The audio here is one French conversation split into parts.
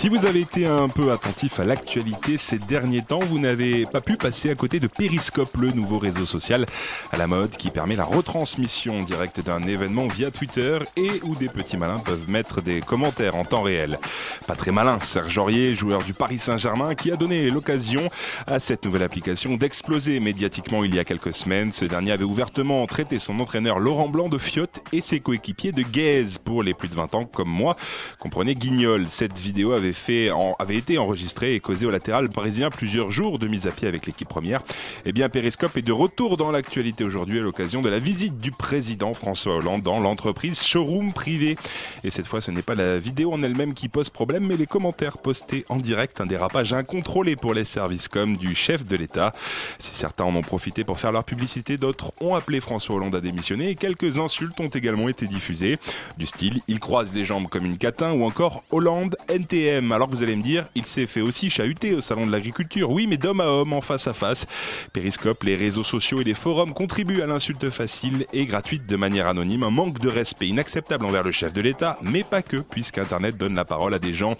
Si vous avez été un peu attentif à l'actualité ces derniers temps, vous n'avez pas pu passer à côté de Periscope, le nouveau réseau social à la mode qui permet la retransmission directe d'un événement via Twitter et où des petits malins peuvent mettre des commentaires en temps réel. Pas très malin, Serge Aurier, joueur du Paris Saint-Germain, qui a donné l'occasion à cette nouvelle application d'exploser médiatiquement il y a quelques semaines. Ce dernier avait ouvertement traité son entraîneur Laurent Blanc de fiotte et ses coéquipiers de gaze pour les plus de 20 ans comme moi. Comprenez Guignol. Cette vidéo avait fait, en- avait été enregistrée et causée au latéral parisien plusieurs jours de mise à pied avec l'équipe première. Eh bien, Periscope est de retour dans l'actualité aujourd'hui à l'occasion de la visite du président François Hollande dans l'entreprise Showroom Privé. Et cette fois, ce n'est pas la vidéo en elle-même qui pose problème, mais les commentaires postés en direct, un dérapage incontrôlé pour les services comme du chef de l'État. Si certains en ont profité pour faire leur publicité, d'autres ont appelé François Hollande à démissionner et quelques insultes ont également été diffusées. Du style, il croise les jambes comme une catin ou encore Hollande NTM. Alors vous allez me dire, il s'est fait aussi chahuter au salon de l'agriculture. Oui, mais d'homme à homme, en face à face. Périscope, les réseaux sociaux et les forums contribuent à l'insulte facile et gratuite de manière anonyme. Un manque de respect inacceptable envers le chef de l'État, mais pas que, puisqu'Internet donne la parole à des gens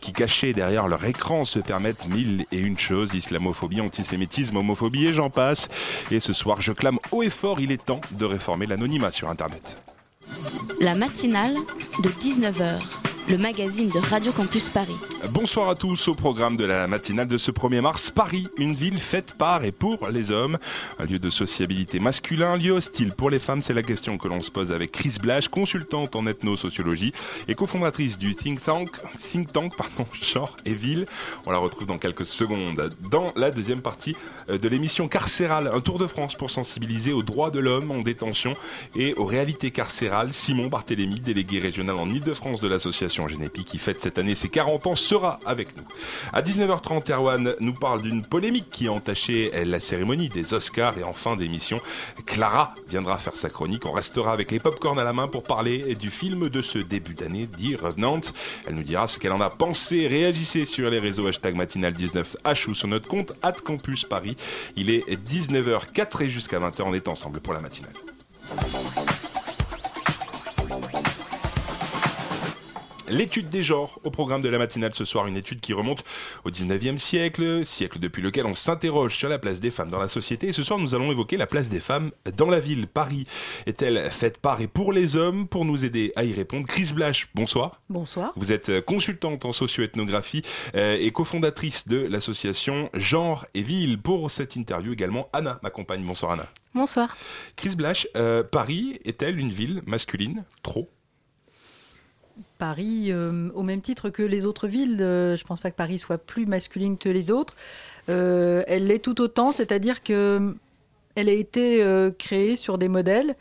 qui, cachés derrière leur écran, se permettent mille et une choses. Islamophobie, antisémitisme, homophobie et j'en passe. Et ce soir, je clame haut et fort, il est temps de réformer l'anonymat sur Internet. La matinale de 19h, le magazine de Radio Campus Paris. Bonsoir à tous au programme de la matinale de ce 1er mars. Paris, une ville faite par et pour les hommes. Un lieu de sociabilité masculin, un lieu hostile pour les femmes, c'est la question que l'on se pose avec Chris Blash, consultante en ethnosociologie et cofondatrice du think tank, think tank pardon, genre et ville. On la retrouve dans quelques secondes dans la deuxième partie euh, de l'émission carcérale, un tour de France pour sensibiliser aux droits de l'homme en détention et aux réalités carcérales. Simon Barthélémy, délégué régional en Ile-de-France de l'association Génépi qui fête cette année ses 40 ans, sera avec nous. À 19h30, Erwan nous parle d'une polémique qui a entaché la cérémonie des Oscars et en fin d'émission, Clara viendra faire sa chronique. On restera avec les popcorn à la main pour parler du film de ce début d'année, dit Revenant. Elle nous dira ce qu'elle en a pensé. Réagissez sur les réseaux hashtag matinal19h ou sur notre compte at campus Paris. Il est 19h04 et jusqu'à 20h, on est ensemble pour la matinale. L'étude des genres au programme de la matinale ce soir, une étude qui remonte au 19e siècle, siècle depuis lequel on s'interroge sur la place des femmes dans la société. Et ce soir, nous allons évoquer la place des femmes dans la ville. Paris est-elle faite par et pour les hommes? Pour nous aider à y répondre, Chris Blash, bonsoir. Bonsoir. Vous êtes euh, consultante en socio-ethnographie euh, et cofondatrice de l'association Genre et Ville. Pour cette interview également, Anna m'accompagne. Bonsoir Anna. Bonsoir. Chris Blash, euh, Paris est-elle une ville masculine? Trop Paris, euh, au même titre que les autres villes, euh, je ne pense pas que Paris soit plus masculine que les autres. Euh, elle l'est tout autant, c'est-à-dire que elle a été créée sur des modèles.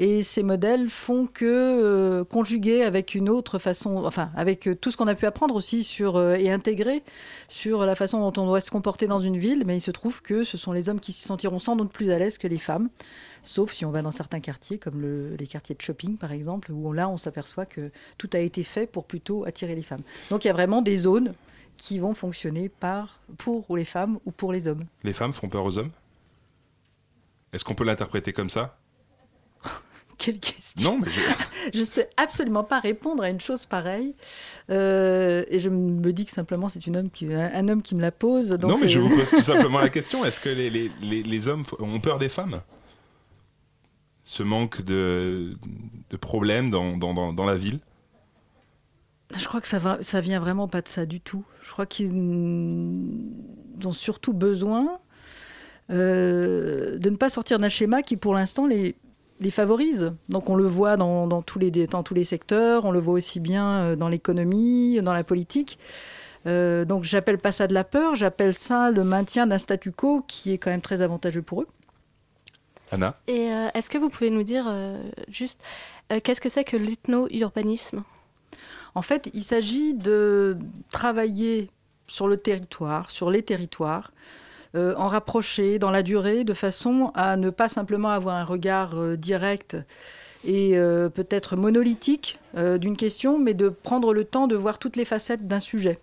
Et ces modèles font que, euh, conjugués avec une autre façon, enfin, avec euh, tout ce qu'on a pu apprendre aussi sur, euh, et intégrer sur la façon dont on doit se comporter dans une ville, mais il se trouve que ce sont les hommes qui s'y sentiront sans doute plus à l'aise que les femmes. Sauf si on va dans certains quartiers, comme le- les quartiers de shopping par exemple, où là on s'aperçoit que tout a été fait pour plutôt attirer les femmes. Donc il y a vraiment des zones qui vont fonctionner par, pour les femmes ou pour les hommes. Les femmes font peur aux hommes? Est-ce qu'on peut l'interpréter comme ça? Quelle question Non, mais je... Ne sais absolument pas répondre à une chose pareille. Euh, et je me dis que simplement c'est une homme qui, un, un homme qui me la pose. Donc non, mais je vous pose tout simplement la question. Est-ce que les, les, les, les hommes ont peur des femmes? Ce manque de, de problèmes dans, dans, dans, dans la ville? Je crois que ça, va, ça vient vraiment pas de ça du tout. Je crois qu'ils ont surtout besoin euh, de ne pas sortir d'un schéma qui, pour l'instant, les, les favorise. Donc on le voit dans, dans tous les, dans tous les secteurs, on le voit aussi bien euh, dans l'économie, dans la politique. Euh, donc j'appelle pas ça de la peur, j'appelle ça le maintien d'un statu quo qui est quand même très avantageux pour eux. Anna? Et euh, est-ce que vous pouvez nous dire euh, juste euh, qu'est-ce que c'est que l'ethno-urbanisme? En fait, il s'agit de travailler sur le territoire, sur les territoires, euh, en rapprocher dans la durée, de façon à ne pas simplement avoir un regard euh, direct et euh, peut-être monolithique d'une question, mais de prendre le temps de voir toutes les facettes d'un sujet.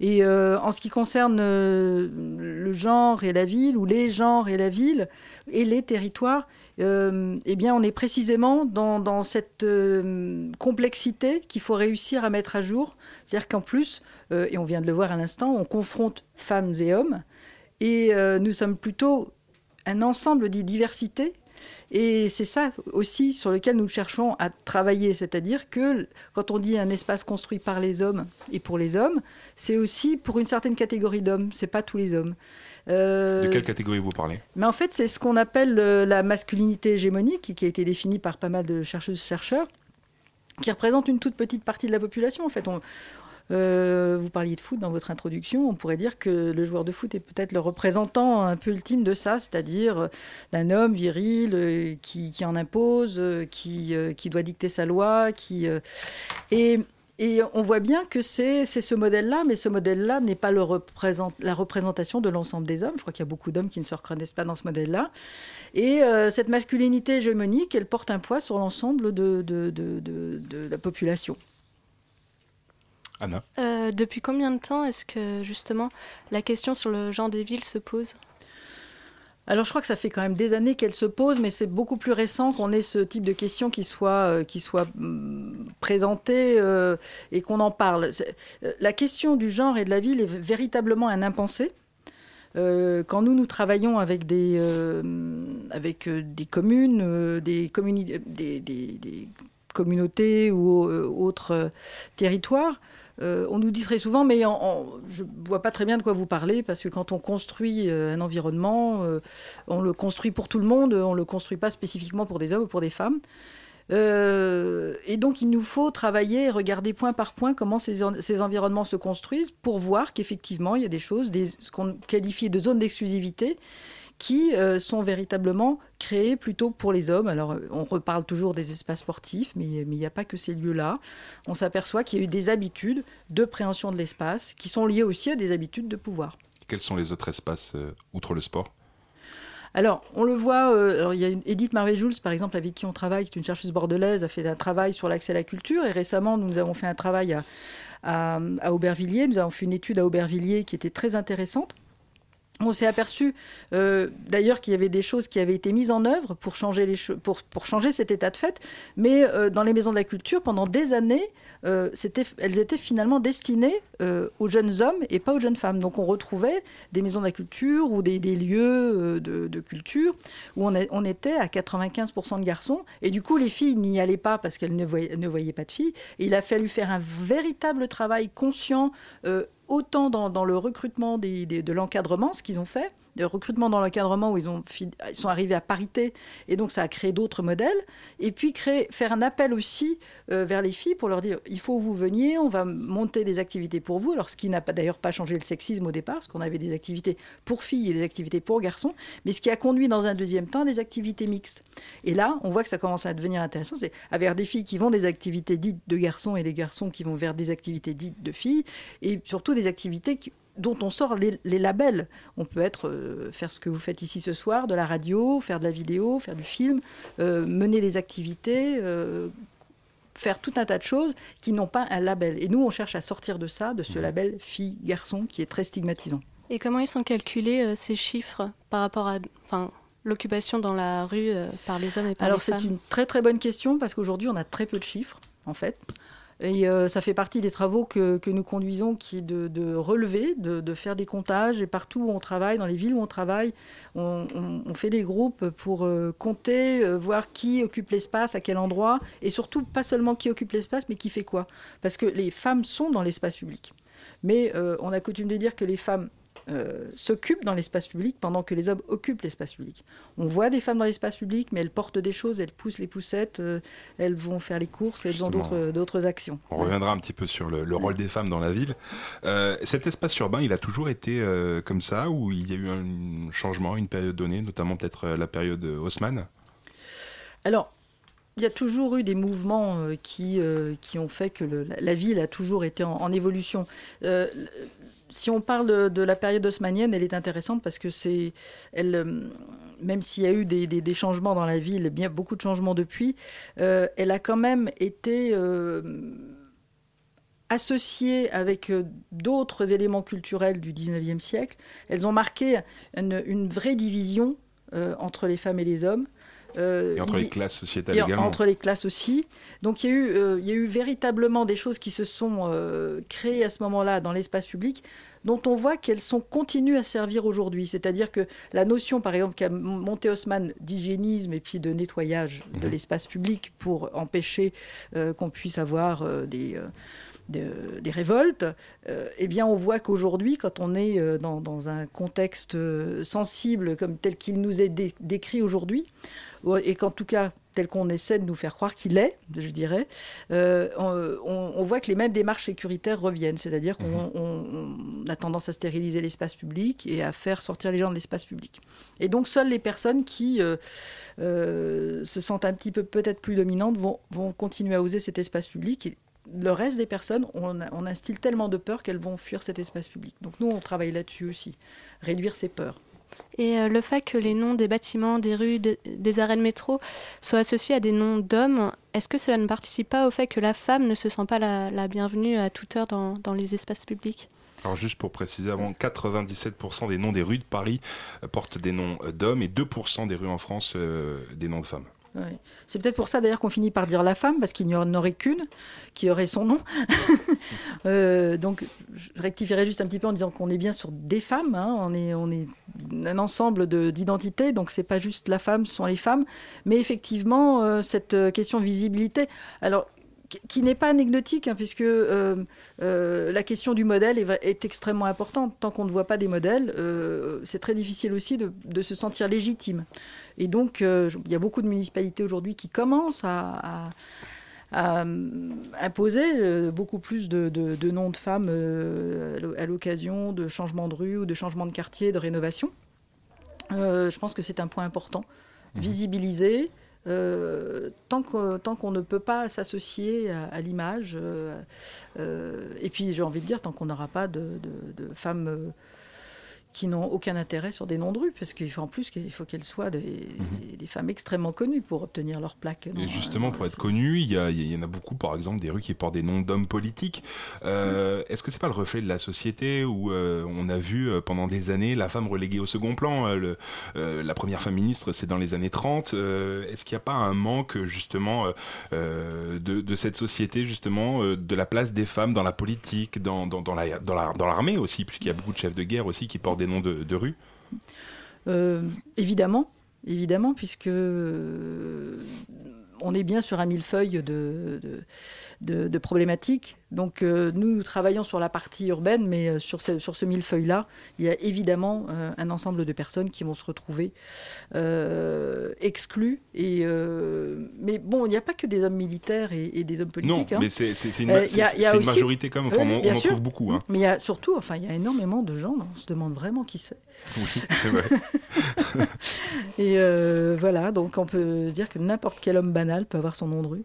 Et en ce qui concerne le genre et la ville, ou les genres et la ville, et les territoires, eh bien, on est précisément dans, dans cette complexité qu'il faut réussir à mettre à jour. C'est-à-dire qu'en plus, et on vient de le voir à l'instant, on confronte femmes et hommes, et euh, nous sommes plutôt un ensemble de diversité. Et c'est ça aussi sur lequel nous cherchons à travailler, c'est-à-dire que quand on dit un espace construit par les hommes et pour les hommes, c'est aussi pour une certaine catégorie d'hommes, c'est pas tous les hommes. Euh, De quelle catégorie vous parlez? Mais en fait, c'est ce qu'on appelle euh, la masculinité hégémonique, qui a été définie par pas mal de chercheuses-chercheurs, qui représente une toute petite partie de la population. En fait, on, euh, vous parliez de foot dans votre introduction, on pourrait dire que le joueur de foot est peut-être le représentant un peu ultime de ça, c'est-à-dire euh, d'un homme viril euh, qui, en impose, qui, doit dicter sa loi, et on voit bien que c'est ce modèle-là, mais ce modèle-là n'est pas la représentation de l'ensemble des hommes. Je crois qu'il y a beaucoup d'hommes qui ne se reconnaissent pas dans ce modèle-là. Et cette masculinité hégémonique, elle porte un poids sur l'ensemble de la population. Anna Euh, Depuis combien de temps est-ce que justement la question sur le genre des villes se pose? Alors je crois que ça fait quand même des années qu'elle se pose, mais c'est beaucoup plus récent qu'on ait ce type de questions qui soit, euh, qui soit hum, présentées euh, et qu'on en parle. Euh, La question du genre et de la ville est véritablement un impensé. Euh, quand nous, nous travaillons avec des, euh, avec des communes, euh, des, communi- des, des- des communautés ou euh, autres euh, territoires, euh, on nous dit très souvent, mais je ne vois pas très bien de quoi vous parlez, parce que quand on construit euh, un environnement, euh, on le construit pour tout le monde, on ne le construit pas spécifiquement pour des hommes ou pour des femmes. Et donc, il nous faut travailler regarder point par point comment ces, en- ces environnements se construisent pour voir qu'effectivement, il y a des choses, ce qu'on qualifie de zones d'exclusivité, qui euh, sont véritablement créées plutôt pour les hommes. Alors, euh, on reparle toujours des espaces sportifs, mais mais il n'y a pas que ces lieux-là. On s'aperçoit qu'il y a eu des habitudes de préhension de l'espace qui sont liées aussi à des habitudes de pouvoir. Quels sont les autres espaces euh, outre le sport? Alors, on le voit, euh, alors, il y a une Edith Marvé-Jules, par exemple, avec qui on travaille, qui est une chercheuse bordelaise, a fait un travail sur l'accès à la culture. Et récemment, nous avons fait un travail à, à, à Aubervilliers. Nous avons fait une étude à Aubervilliers qui était très intéressante. On s'est aperçu euh, d'ailleurs qu'il y avait des choses qui avaient été mises en œuvre pour changer, les pour, changer cet état de fait, mais euh, dans les maisons de la culture, pendant des années, euh, elles étaient finalement destinées aux jeunes hommes et pas aux jeunes femmes. Donc on retrouvait des maisons de la culture ou des, lieux de, culture où on, était à 95% de garçons, et du coup les filles n'y allaient pas parce qu'elles ne voyaient, pas de filles. Et il a fallu faire un véritable travail conscient, autant dans, le recrutement des- de l'encadrement, ce qu'ils ont fait, de recrutement dans l'encadrement où ils, ont, ils sont arrivés à parité, et donc ça a créé d'autres modèles, et puis créer, faire un appel aussi euh, vers les filles pour leur dire il faut que vous veniez, on va monter des activités pour vous, alors ce qui n'a pas- d'ailleurs pas changé le sexisme au départ, parce qu'on avait des activités pour filles et des activités pour garçons, mais ce qui a conduit dans un deuxième temps des activités mixtes. Et là, on voit que ça commence à devenir intéressant, c'est vers des filles qui vont des activités dites de garçons et des garçons qui vont vers des activités dites de filles, et surtout des activités qui- dont on sort les, les labels. On peut être euh, faire ce que vous faites ici ce soir, de la radio, faire de la vidéo, faire du film, euh, mener des activités, euh, faire tout un tas de choses qui n'ont pas un label. Et nous, on cherche à sortir de ça, de ce label fille-garçon qui est très stigmatisant. Et comment ils sont calculés euh, ces chiffres par rapport à enfin, l'occupation dans la rue euh, par les hommes et par Alors les c'est femmes? une très très bonne question parce qu'aujourd'hui on a très peu de chiffres en fait. Et euh, ça fait partie des travaux que, nous conduisons qui est de, relever, de, faire des comptages. Et partout où on travaille, dans les villes où on travaille, on, fait des groupes pour euh, compter, euh, voir qui occupe l'espace, à quel endroit. Et surtout, pas seulement qui occupe l'espace, mais qui fait quoi. Parce que les femmes sont dans l'espace public. Mais on a coutume de dire que les femmes euh, s'occupent dans l'espace public pendant que les hommes occupent l'espace public. On voit des femmes dans l'espace public, mais elles portent des choses, elles poussent les poussettes, euh, elles vont faire les courses, elles ont d'autres, actions. On reviendra un petit peu sur le, rôle des femmes dans la ville. Euh, cet espace urbain, il a toujours été comme ça, ou il y a eu un changement une période donnée, notamment peut-être la période Haussmann? Alors, il y a toujours eu des mouvements qui, qui ont fait que la, ville a toujours été en, en évolution si on parle de, la période haussmannienne, elle est intéressante parce que c'est, euh, même s'il y a eu des, changements dans la ville, beaucoup de changements depuis, euh, elle a quand même été euh, associée avec d'autres éléments culturels du 19e siècle. Elles ont marqué une vraie division entre les femmes et les hommes. Euh, et entre les classes sociétales également. Entre les classes aussi. Donc il y, a eu, euh, il y a eu véritablement des choses qui se sont euh, créées à ce moment-là dans l'espace public dont on voit qu'elles sont continuent à servir aujourd'hui. C'est-à-dire que la notion, par exemple, qu'a monté Haussmann d'hygiénisme et puis de nettoyage de mhm. l'espace public pour empêcher qu'on puisse avoir des des révoltes, eh bien, on voit qu'aujourd'hui, quand on est dans, dans, un contexte sensible comme tel qu'il nous est décrit aujourd'hui, et qu'en tout cas, tel qu'on essaie de nous faire croire qu'il est, je dirais, euh, on, voit que les mêmes démarches sécuritaires reviennent. C'est-à-dire qu'on mhm. a tendance à stériliser l'espace public et à faire sortir les gens de l'espace public. Et donc, seules les personnes qui euh, euh, se sentent un petit peu peut-être plus dominantes vont, continuer à oser cet espace public. Et le reste des personnes, on, on instille tellement de peur qu'elles vont fuir cet espace public. Donc nous, on travaille là-dessus aussi, réduire ces peurs. Et euh, le fait que les noms des bâtiments, des rues, des, arrêts de métro soient associés à des noms d'hommes, est-ce que cela ne participe pas au fait que la femme ne se sent pas la, bienvenue à toute heure dans, les espaces publics? Alors juste pour préciser avant, 97% des noms des rues de Paris euh, portent des noms euh, d'hommes et 2% des rues en France des noms de femmes. C'est peut-être pour ça d'ailleurs qu'on finit par dire la femme, parce qu'il n'y en aurait qu'une qui aurait son nom. Euh, donc je rectifierai juste un petit peu en disant qu'on est bien sur des femmes, hein. on, est, un ensemble d'identités, donc c'est pas juste la femme, ce sont les femmes, mais effectivement euh, cette euh, question visibilité. Alors qui n'est pas anecdotique, hein, puisque la question du modèle est, extrêmement importante. Tant qu'on ne voit pas des modèles, c'est très difficile aussi de, se sentir légitime. Et donc, il y a beaucoup de municipalités aujourd'hui qui commencent à, imposer beaucoup plus de, noms de femmes à l'occasion de changements de rue ou de changements de quartier, de rénovation. je pense que c'est un point important. Mmh. Visibiliser, euh, tant qu'on ne peut pas s'associer à, l'image, euh, euh, et puis j'ai envie de dire, tant qu'on n'aura pas de, de femmes qui n'ont aucun intérêt sur des noms de rue, parce qu'il faut en plus qu'il faut qu'elles soient des, mhm. des, femmes extrêmement connues pour obtenir leur plaque. Et justement, pour être connues, il y, y, en a beaucoup, par exemple, des rues qui portent des noms d'hommes politiques. Euh, Est-ce que c'est pas le reflet de la société où euh, on a vu euh, pendant des années la femme reléguée au second plan euh, le, La première femme ministre, c'est dans les années 30. Est-ce qu'il n'y a pas un manque, justement, de, de, cette société, justement, de la place des femmes dans la politique, dans, dans, dans l'armée la, dans la, aussi, puisqu'il y a beaucoup de chefs de guerre aussi qui portent des noms de, rue euh, Évidemment, évidemment, puisque euh, on est bien sur un millefeuille de, de, problématiques. Donc euh, nous, travaillons sur la partie urbaine, mais euh, sur ce, sur ce millefeuille-là, il y a évidemment euh, un ensemble de personnes qui vont se retrouver exclues. Et, mais bon, il n'y a pas que des hommes militaires et, des hommes politiques. Non, hein. mais c'est une, majorité quand même, on, en trouve beaucoup. Hein. Mais il y a surtout, enfin, il y a énormément de gens, on se demande vraiment qui c'est. Oui, c'est vrai. et voilà, donc on peut dire que n'importe quel homme banal peut avoir son nom de rue.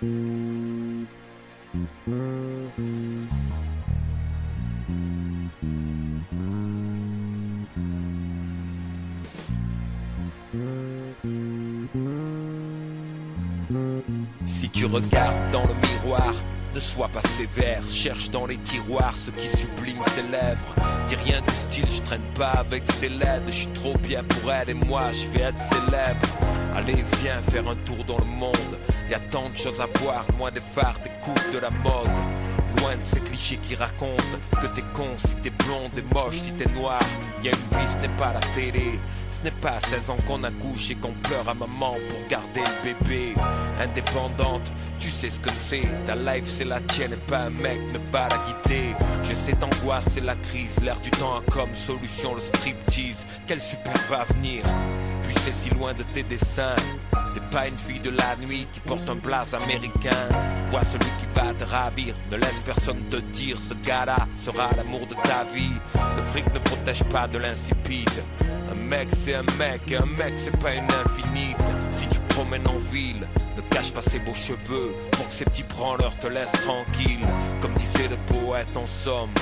Si tu regardes dans le miroir, ne sois pas sévère, cherche dans les tiroirs ce qui sublime ses lèvres. Dis rien du style, je traîne pas avec ses lèvres, je suis trop bien pour elle et moi je vais être célèbre. Allez, viens faire un tour dans le monde, y a tant de choses à voir, loin des phares, des coups de la mode. Loin de ces clichés qui racontent que t'es con si t'es blonde et moche si t'es noir. Y a une vie, ce n'est pas la télé, Ce n'est pas à 16 ans qu'on accouche et qu'on pleure à maman pour garder le bébé. Indépendante, tu sais ce que c'est. Ta life c'est la tienne et pas un mec ne va la guider. J'ai cette angoisse, c'est la crise. L'air du temps a comme solution le striptease. Quel superbe avenir. C'est si loin de tes dessins. T'es pas une fille de la nuit qui porte un blaze américain. Vois celui qui va te ravir. Ne laisse personne te dire ce gars-là sera l'amour de ta vie. Le fric ne protège pas de l'insipide. Un mec c'est un mec un mec c'est pas une infinite. Si tu promènes en ville, ne cache pas ses beaux cheveux pour que ces petits branleurs te laissent tranquille. Comme disait le poète en somme,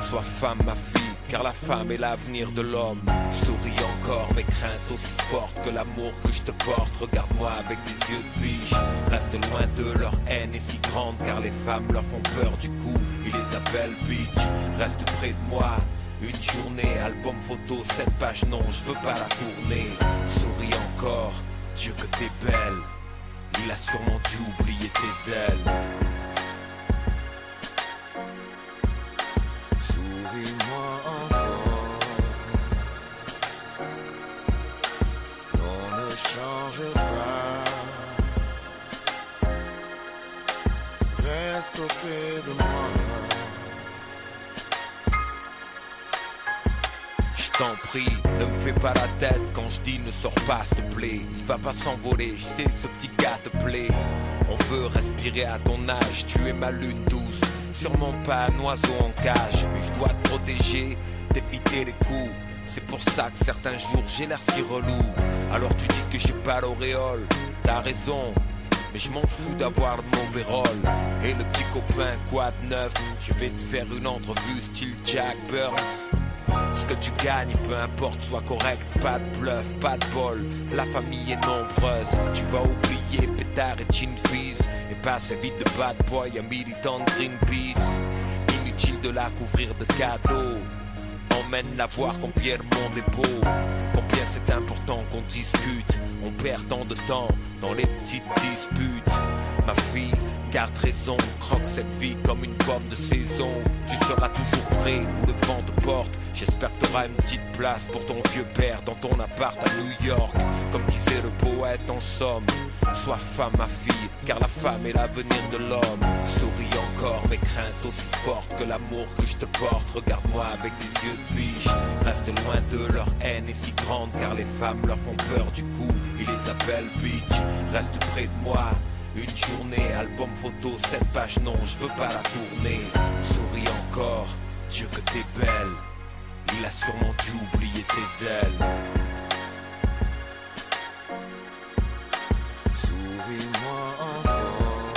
sois femme ma fille car la femme est l'avenir de l'homme. Souris encore mes craintes aussi fortes que l'amour que je te porte. Regarde-moi avec des yeux de biche. Reste loin de leur haine est si grande car les femmes leur font peur du coup. Ils les appellent bitch. Reste près de moi. Une journée, album photo, cette page non, je veux pas la tourner. Souris encore, Dieu que t'es belle. Il a sûrement dû oublier tes ailes. Je t'en prie, ne me fais pas la tête quand je dis ne sors pas s'il te plaît. Il va pas s'envoler, je sais ce petit gars te plaît. On veut respirer à ton âge, tu es ma lune douce. Sûrement pas un oiseau en cage, mais je dois te protéger, d'éviter les coups. C'est pour ça que certains jours j'ai l'air si relou. Alors tu dis que j'ai pas l'auréole, t'as raison. Mais je m'en fous d'avoir le mauvais rôle. Et le petit copain, quoi de neuf? Je vais te faire une entrevue style Jack Burns. Ce que tu gagnes, peu importe, soit correct, pas de bluff, pas de bol. La famille est nombreuse, tu vas oublier pétard et chin fizz. Et passer vite de bad boy à militant de Greenpeace. Inutile de la couvrir de cadeaux. Emmène-la voir combien est beau. Combien c'est important qu'on discute. On perd tant de temps dans les petites disputes. Ma fille, garde raison, croque cette vie comme une pomme de saison. Tu seras toujours prêt où le vent te porte. J'espère que t'auras une petite place pour ton vieux père dans ton appart à New York. Comme disait le poète en somme, sois femme ma fille, car la femme est l'avenir de l'homme. Souris encore mes craintes aussi fortes que l'amour que je te porte. Regarde-moi avec des yeux de biche. Reste loin de leur haine est si grande, car les femmes leur font peur du coup. Ils les appellent bitch. Reste près de moi. Une journée, album photo, cette page non, je veux pas la tourner. Souris encore, Dieu que t'es belle. Il a sûrement dû oublier tes ailes. Souris-moi encore.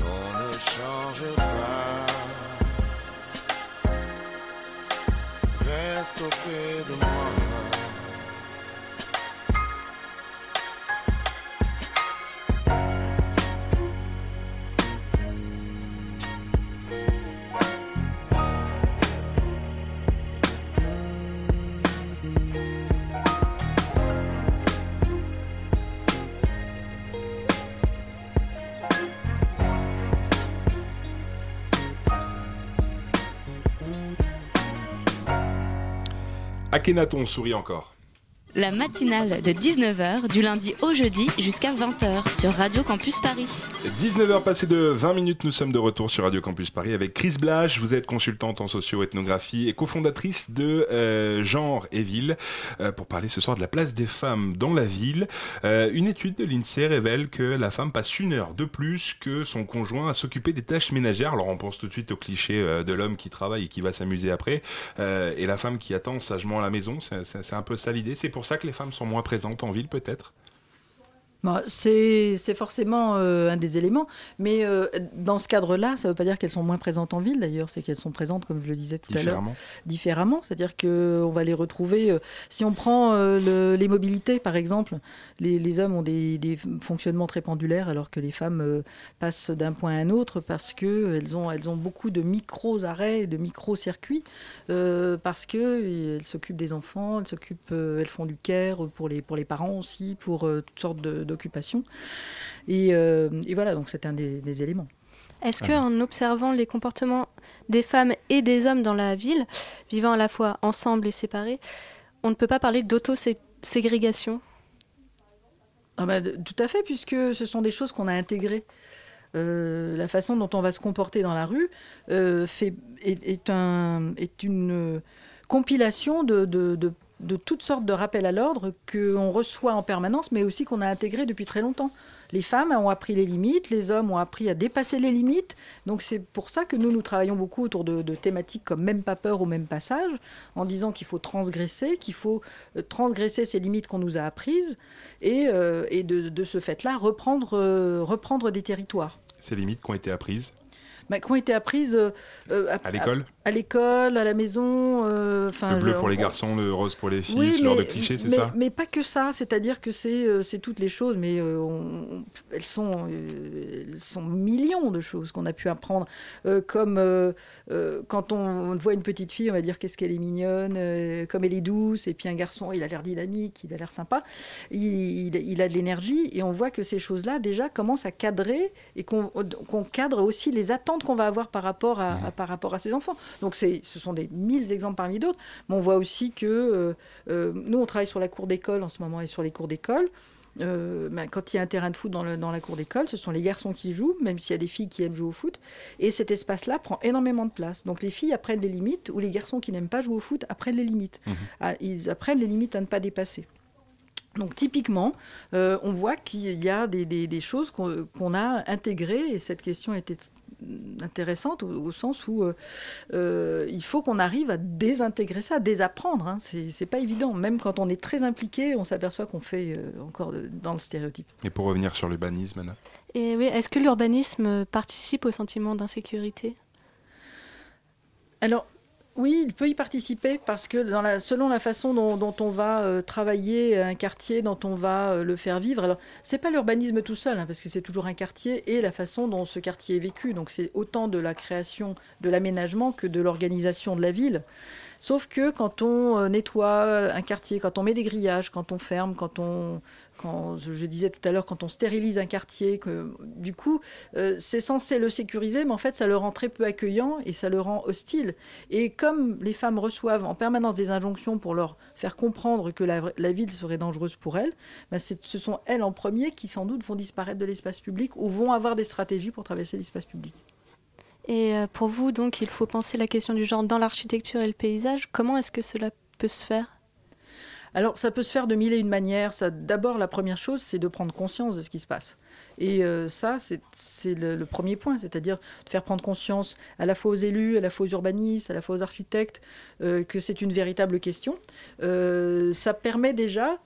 Non, ne change pas. Reste auprès de moi. Akhenaton sourit encore. La matinale de 19h du lundi au jeudi jusqu'à 20h sur Radio Campus Paris. 19h passées de 20 minutes, nous sommes de retour sur Radio Campus Paris avec Chris Blache. Vous êtes consultante en socio-ethnographie et cofondatrice de euh, Genre et Ville euh, pour parler ce soir de la place des femmes dans la ville. Euh, une étude de l'INSEE révèle que la femme passe une heure de plus que son conjoint à s'occuper des tâches ménagères. Alors on pense tout de suite au cliché de l'homme qui travaille et qui va s'amuser après et la femme qui attend sagement la maison. C'est un peu ça l'idée. C'est pour ça que les femmes sont moins présentes en ville peut-être Bon, c'est forcément euh, un des éléments, mais euh, dans ce cadre-là, ça ne veut pas dire qu'elles sont moins présentes en ville d'ailleurs, c'est qu'elles sont présentes, comme je le disais tout à l'heure, différemment. C'est-à-dire qu'on va les retrouver. euh, si on prend le- les mobilités, par exemple, les, les hommes ont des, des fonctionnements très pendulaires, alors que les femmes passent d'un point à un autre parce qu'elles ont, elles ont beaucoup de micro-arrêts, de micro-circuits, parce qu'elles s'occupent des enfants, elles, s'occupent, elles font du care pour les, pour les parents aussi, pour toutes sortes de- Et, euh, et voilà, donc c'est un des, des éléments. Est-ce qu'en observant les comportements des femmes et des hommes dans la ville, vivant à la fois ensemble et séparés, on ne peut pas parler d'auto-ségrégation? Ah bah, Tout à fait, puisque ce sont des choses qu'on a intégrées. Euh, la façon dont on va se comporter dans la rue euh, fait, est, un, est, une compilation de, de, de, toutes sortes de rappels à l'ordre qu'on reçoit en permanence, mais aussi qu'on a intégrés depuis très longtemps. Les femmes ont appris les limites, les hommes ont appris à dépasser les limites. Donc c'est pour ça que nous, nous travaillons beaucoup autour de, thématiques comme même pas peur ou même passage, en disant qu'il faut transgresser, qu'il faut euh, transgresser ces limites qu'on nous a apprises, et, et de, ce fait-là, reprendre, reprendre des territoires ces limites qui ont été apprises bah, qui ont été apprises euh, euh, à, l'école à, l'école, à la maison. Euh, le bleu pour les garçons, le rose pour les filles, ce genre de clichés, c'est ça Mais pas que ça, c'est-à-dire que c'est c'est toutes les choses, mais elles, sont, elles sont millions de choses qu'on a pu apprendre. comme quand on, voit une petite fille, on va dire qu'est-ce qu'elle est mignonne, comme elle est douce, et puis un garçon, il a l'air dynamique, il a l'air sympa, il, il, a de l'énergie, et on voit que ces choses-là déjà commencent à cadrer, et qu'on cadre aussi les attentes qu'on va avoir par rapport à, mmh. par rapport à ces enfants. Donc ce sont des mille exemples parmi d'autres, mais on voit aussi que euh, euh, nous, on travaille sur la cour d'école en ce moment et sur les cours d'école. Euh, ben, quand il y a un terrain de foot dans, dans la cour d'école, ce sont les garçons qui jouent, même s'il y a des filles qui aiment jouer au foot. Et cet espace-là prend énormément de place. Donc les filles apprennent les limites, ou les garçons qui n'aiment pas jouer au foot apprennent les limites. Mmh. Ah, ils apprennent les limites à ne pas dépasser. Donc typiquement, on voit qu'il y a des, des, choses qu'on a intégrées, et cette question était intéressante au, sens où euh, euh, il faut qu'on arrive à désintégrer ça, à désapprendre. Hein. C'est pas évident. Même quand on est très impliqué, on s'aperçoit qu'on fait euh, encore dans le stéréotype. Et pour revenir sur l'urbanisme, Anna? Et oui, est-ce que l'urbanisme participe au sentiment d'insécurité? Alors, oui, il peut y participer parce que selon la façon dont, on va euh, travailler un quartier, dont on va euh, le faire vivre, alors c'est pas l'urbanisme tout seul, hein, parce que c'est toujours un quartier et la façon dont ce quartier est vécu. Donc c'est autant de la création, de l'aménagement que de l'organisation de la ville. Sauf que quand on euh, nettoie un quartier, quand on met des grillages, quand on ferme, quand on, je disais tout à l'heure, quand on stérilise un quartier, que, du coup, euh, c'est censé le sécuriser, mais en fait, ça le rend très peu accueillant et ça le rend hostile. Et comme les femmes reçoivent en permanence des injonctions pour leur faire comprendre que la, ville serait dangereuse pour elles, ben ce sont elles en premier qui, sans doute, vont disparaître de l'espace public ou vont avoir des stratégies pour traverser l'espace public. Et euh, pour vous, donc, il faut penser la question du genre dans l'architecture et le paysage. Comment est-ce que cela peut se faire? Alors, ça peut se faire de mille et une manières. D'abord, la première chose, c'est de prendre conscience de ce qui se passe. Et euh, ça, c'est le, premier point, c'est-à-dire de faire prendre conscience à la fois aux élus, à la fois aux urbanistes, à la fois aux architectes, euh, que c'est une véritable question. Ça permet déjà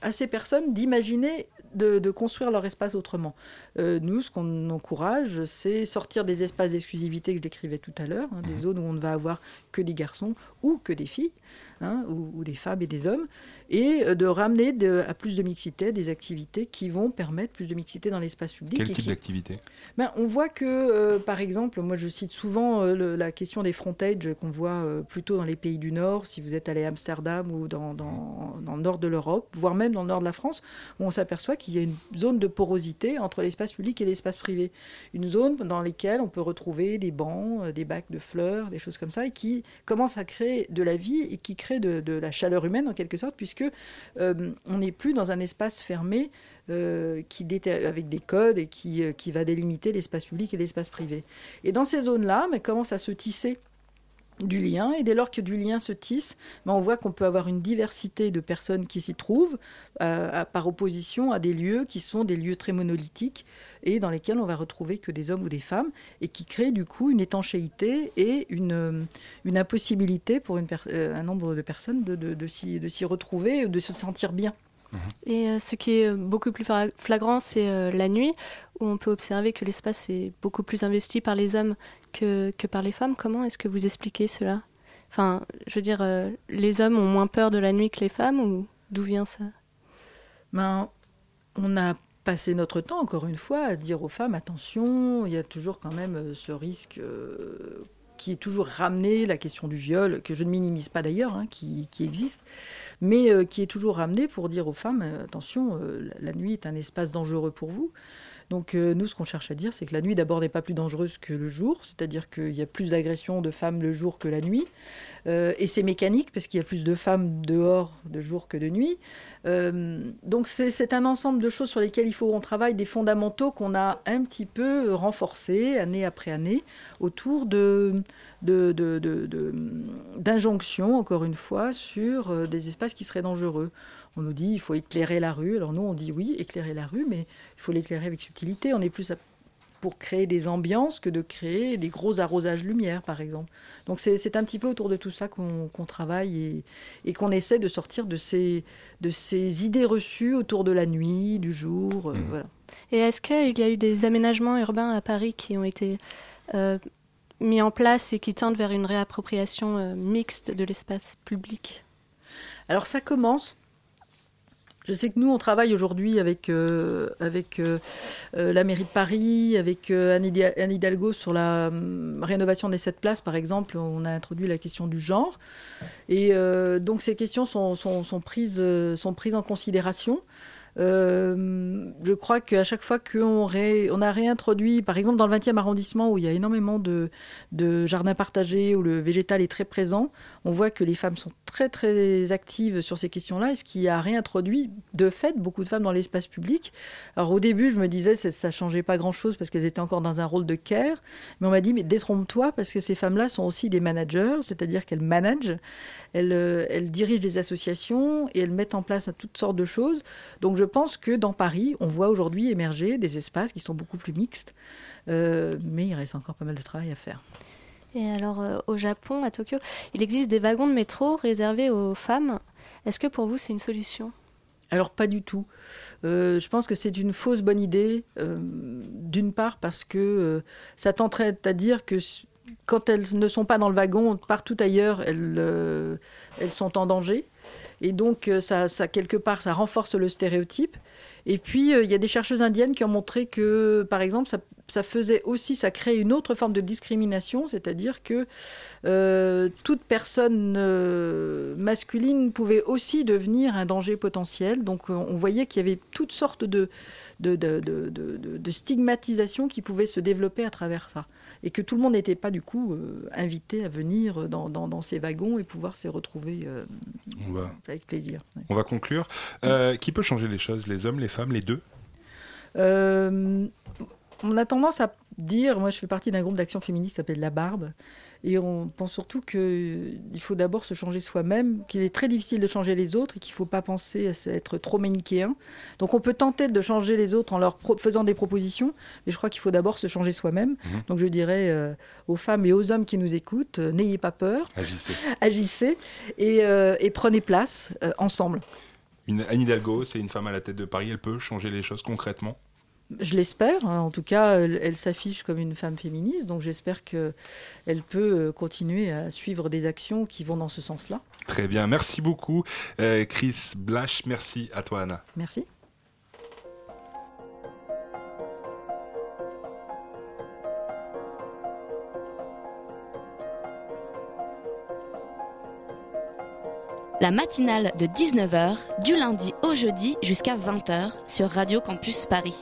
à ces personnes d'imaginer de, construire leur espace autrement. Euh, nous, ce qu'on encourage, c'est sortir des espaces d'exclusivité que je décrivais tout à l'heure, hein, des mhm. zones où on ne va avoir que des garçons ou que des filles, hein, ou, des femmes et des hommes, et euh, de ramener à plus de mixité des activités qui vont permettre plus de mixité dans l'espace public. Quel type d'activité? Ben, On voit que, euh, par exemple, moi je cite souvent la question des frontages qu'on voit plutôt dans les pays du Nord, si vous êtes allé à Amsterdam ou dans, dans, dans le nord de l'Europe, voire même dans le nord de la France, où on s'aperçoit qu'il y a une zone de porosité entre l'espace public et l'espace privé. Une zone dans laquelle on peut retrouver des bancs, euh, des bacs de fleurs, des choses comme ça, et qui commence à créer de la vie et qui crée de, la chaleur humaine en quelque sorte, puisque euh, on n'est plus dans un espace fermé euh, qui avec des codes et qui, qui va délimiter l'espace public et l'espace privé. Et dans ces zones-là, mais commence à se tisser du lien. Et dès lors que du lien se tisse, ben, on voit qu'on peut avoir une diversité de personnes qui s'y trouvent, euh, par opposition à des lieux qui sont des lieux très monolithiques et dans lesquels on va retrouver que des hommes ou des femmes, et qui créent du coup une étanchéité et une, euh, une impossibilité pour une euh, un nombre de personnes de, de, de s'y retrouver, de se sentir bien. Mhm. Et ce qui est beaucoup plus flagrant, c'est la nuit, où on peut observer que l'espace est beaucoup plus investi par les hommes que, par les femmes. Comment est-ce que vous expliquez cela? Enfin, je veux dire, euh, les hommes ont moins peur de la nuit que les femmes ou d'où vient ça? Ben, On a passé notre temps, encore une fois, à dire aux femmes, attention, il y a toujours quand même euh, ce risque euh, qui est toujours ramené, la question du viol, que je ne minimise pas d'ailleurs, hein, qui, existe, mais qui est toujours ramené pour dire aux femmes, attention, la nuit est un espace dangereux pour vous. Donc euh, nous, ce qu'on cherche à dire, c'est que la nuit d'abord n'est pas plus dangereuse que le jour, c'est-à-dire qu'il y a plus d'agressions de femmes le jour que la nuit. Euh, et c'est mécanique parce qu'il y a plus de femmes dehors de jour que de nuit. Euh, donc c'est un ensemble de choses sur lesquelles il faut qu'on travaille, des fondamentaux qu'on a un petit peu renforcés année après année autour de d'injonctions, encore une fois, sur des espaces qui seraient dangereux. On nous dit il faut éclairer la rue. Alors nous, on dit oui, éclairer la rue, mais il faut l'éclairer avec subtilité. On est plus à- pour créer des ambiances que de créer des gros arrosages lumière, par exemple. Donc c'est c'est un petit peu autour de tout ça qu'on qu'on travaille et, et qu'on essaie de sortir de ces, de ces idées reçues autour de la nuit, du jour. euh, Mhm. voilà. Et est-ce qu'il y a eu des aménagements urbains à Paris qui ont été euh, mis en place et qui tendent vers une réappropriation euh, mixte de l'espace public? Alors ça commence. Je sais que nous, on travaille aujourd'hui avec, euh, avec euh, euh, la mairie de Paris, avec euh, Anne, Hidalgo sur la hum, rénovation des sept places, par exemple. On a introduit la question du genre. Et donc ces questions sont, sont, prises, sont prises en considération. Euh, je crois qu'à chaque fois qu'on a réintroduit, par exemple dans le 20e arrondissement où il y a énormément de, jardins partagés, où le végétal est très présent, on voit que les femmes sont très très actives sur ces questions-là, et ce qui a réintroduit de fait beaucoup de femmes dans l'espace public. Alors au début, je me disais ça, ça changeait pas grand-chose parce qu'elles étaient encore dans un rôle de care, mais on m'a dit mais détrompe-toi parce que ces femmes-là sont aussi des managers, c'est-à-dire qu'elles managent, elles, euh, elles dirigent des associations et elles mettent en place toutes sortes de choses. Donc je pense que dans Paris, on voit aujourd'hui émerger des espaces qui sont beaucoup plus mixtes, euh, mais il reste encore pas mal de travail à faire. Et alors, euh, au Japon, à Tokyo, il existe des wagons de métro réservés aux femmes. Est-ce que pour vous, c'est une solution? Alors pas du tout. Euh, je pense que c'est une fausse bonne idée, d'une part parce que ça tenterait à dire que quand elles ne sont pas dans le wagon, partout ailleurs, elles, elles sont en danger. Et donc, euh, ça, quelque part, ça renforce le stéréotype. Et puis, euh, il y a des chercheuses indiennes qui ont montré que, par exemple, ça, ça faisait aussi, ça crée une autre forme de discrimination, c'est-à-dire que euh, toute personne euh, masculine pouvait aussi devenir un danger potentiel. Donc, euh, on voyait qu'il y avait toutes sortes de, de, de, de, de- de- de stigmatisation qui pouvaient se développer à travers ça. Et que tout le monde n'était pas, du coup, euh, invité à venir dans, dans, dans ces wagons et pouvoir s'y retrouver On va, avec plaisir. Ouais. on va conclure. Qui peut changer les choses Les hommes, les femmes, les deux? Euh, on a tendance à dire, moi je fais partie d'un groupe d'action féministe qui s'appelle La Barbe, et on pense surtout qu'il faut d'abord se changer soi-même, qu'il est très difficile de changer les autres et qu'il ne faut pas penser à être trop manichéen. Donc on peut tenter de changer les autres en leur faisant des propositions, mais je crois qu'il faut d'abord se changer soi-même. Mhm. Donc je dirais euh, aux femmes et aux hommes qui nous écoutent, euh, n'ayez pas peur, Agissez. agissez et, euh, et prenez place euh, ensemble. Une Anne Hidalgo, c'est une femme à la tête de Paris, elle peut changer les choses concrètement? Je l'espère. hein. En tout cas, elle, elle s'affiche comme une femme féministe, donc j'espère que elle peut euh, continuer à suivre des actions qui vont dans ce sens-là. Très bien, merci beaucoup euh, Chris Blash, merci à toi Anna. Merci. La matinale de 19h, du lundi au jeudi jusqu'à 20h sur Radio Campus Paris.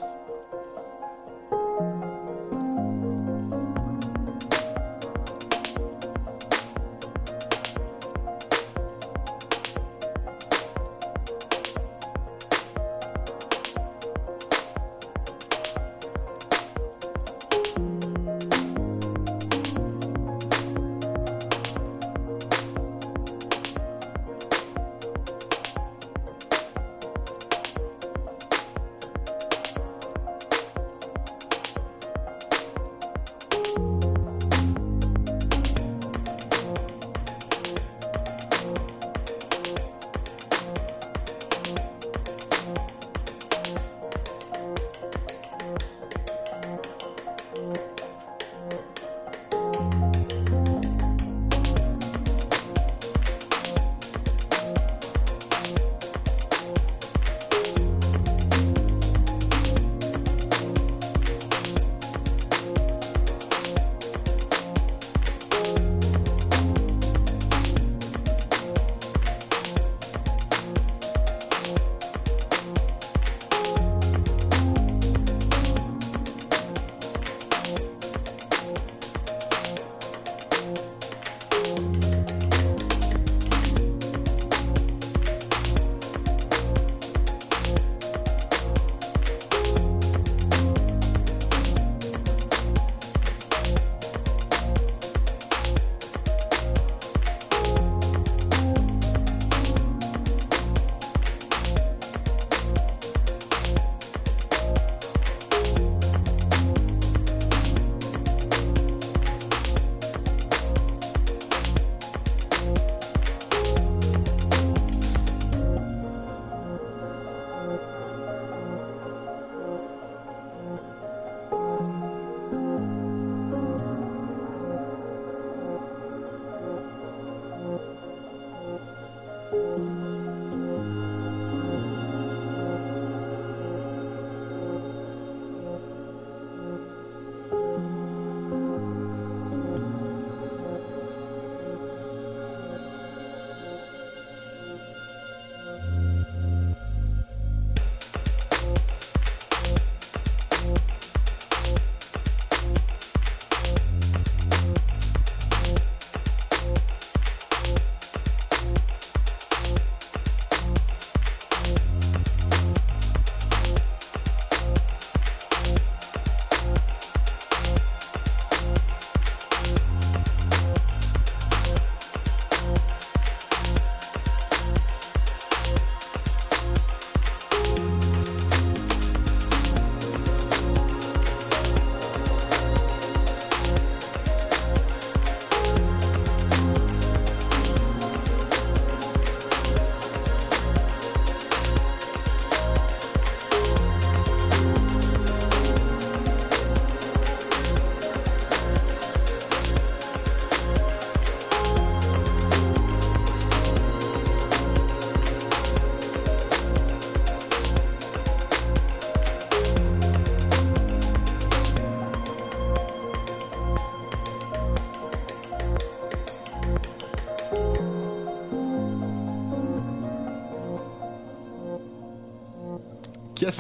De.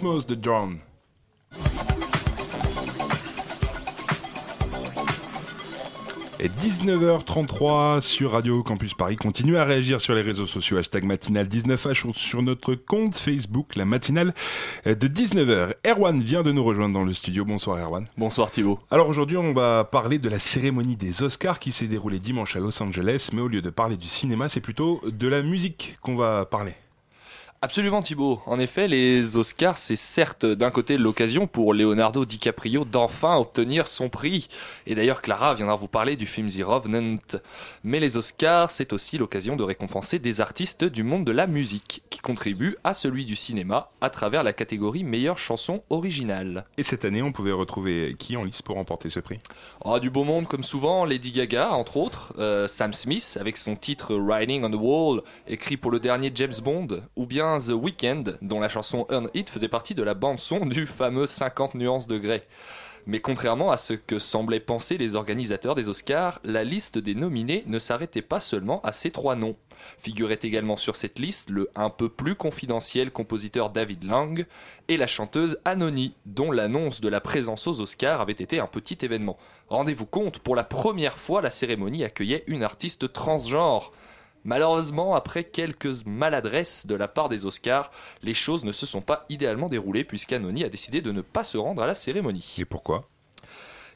Et 19h33 sur Radio Campus Paris. Continuez à réagir sur les réseaux sociaux. Hashtag matinale 19H sur notre compte Facebook, la matinale de 19h. Erwan vient de nous rejoindre dans le studio. Bonsoir Erwan. Bonsoir Thibault. Alors aujourd'hui, on va parler de la cérémonie des Oscars qui s'est déroulée dimanche à Los Angeles. Mais au lieu de parler du cinéma, c'est plutôt de la musique qu'on va parler. Absolument Thibaut. En effet, les Oscars, c'est certes d'un côté l'occasion pour Leonardo DiCaprio d'enfin obtenir son prix. Et d'ailleurs, Clara viendra vous parler du film The Revenant. Mais les Oscars, c'est aussi l'occasion de récompenser des artistes du monde de la musique qui contribuent à celui du cinéma à travers la catégorie meilleure chanson originale. Et cette année, on pouvait retrouver qui en lice pour remporter ce prix? Oh, Du beau monde comme souvent, Lady Gaga entre autres, euh, Sam Smith avec son titre Riding on the Wall, écrit pour le dernier James Bond, ou bien The Weeknd, dont la chanson Earn It faisait partie de la bande-son du fameux 50 nuances de grès. Mais contrairement à ce que semblaient penser les organisateurs des Oscars, la liste des nominés ne s'arrêtait pas seulement à ces trois noms. Figurait également sur cette liste le un peu plus confidentiel compositeur David Lang et la chanteuse Anony, dont l'annonce de la présence aux Oscars avait été un petit événement. Rendez-vous compte, pour la première fois, la cérémonie accueillait une artiste transgenre. Malheureusement, après quelques maladresses de la part des Oscars, les choses ne se sont pas idéalement déroulées puisqu'Anony a décidé de ne pas se rendre à la cérémonie. Et pourquoi?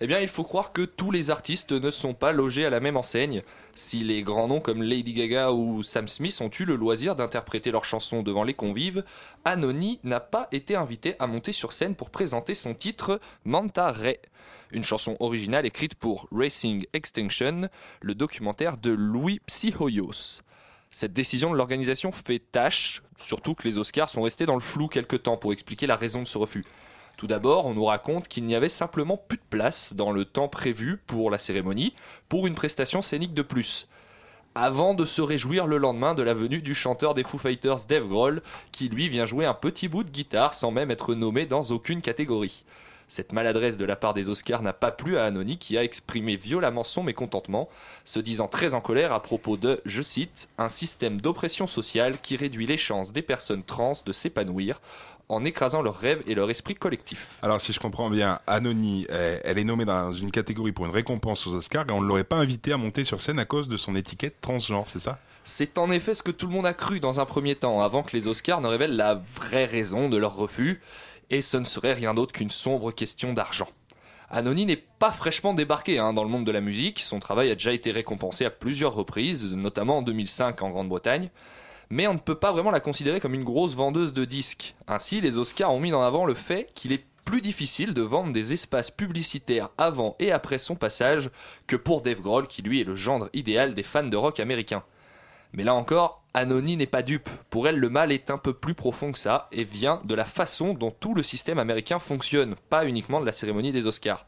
Eh bien, il faut croire que tous les artistes ne sont pas logés à la même enseigne. Si les grands noms comme Lady Gaga ou Sam Smith ont eu le loisir d'interpréter leurs chansons devant les convives, Anony n'a pas été invité à monter sur scène pour présenter son titre Manta Ray une chanson originale écrite pour Racing Extinction, le documentaire de Louis Psychoyos. Cette décision de l'organisation fait tâche, surtout que les Oscars sont restés dans le flou quelque temps pour expliquer la raison de ce refus. Tout d'abord, on nous raconte qu'il n'y avait simplement plus de place dans le temps prévu pour la cérémonie pour une prestation scénique de plus. Avant de se réjouir le lendemain de la venue du chanteur des Foo Fighters Dave Grohl, qui lui vient jouer un petit bout de guitare sans même être nommé dans aucune catégorie. Cette maladresse de la part des Oscars n'a pas plu à Anony qui a exprimé violemment son mécontentement, se disant très en colère à propos de, je cite, un système d'oppression sociale qui réduit les chances des personnes trans de s'épanouir en écrasant leurs rêves et leur esprit collectif. Alors si je comprends bien, Anony, elle est nommée dans une catégorie pour une récompense aux Oscars et on ne l'aurait pas invitée à monter sur scène à cause de son étiquette transgenre, c'est ça? C'est en effet ce que tout le monde a cru dans un premier temps, avant que les Oscars ne révèlent la vraie raison de leur refus et ce ne serait rien d'autre qu'une sombre question d'argent. Anony n'est pas fraîchement débarqué hein, dans le monde de la musique, son travail a déjà été récompensé à plusieurs reprises, notamment en 2005 en Grande-Bretagne, mais on ne peut pas vraiment la considérer comme une grosse vendeuse de disques. Ainsi, les Oscars ont mis en avant le fait qu'il est plus difficile de vendre des espaces publicitaires avant et après son passage que pour Dave Grohl qui lui est le gendre idéal des fans de rock américains. Mais là encore, Anony n'est pas dupe. Pour elle, le mal est un peu plus profond que ça et vient de la façon dont tout le système américain fonctionne, pas uniquement de la cérémonie des Oscars.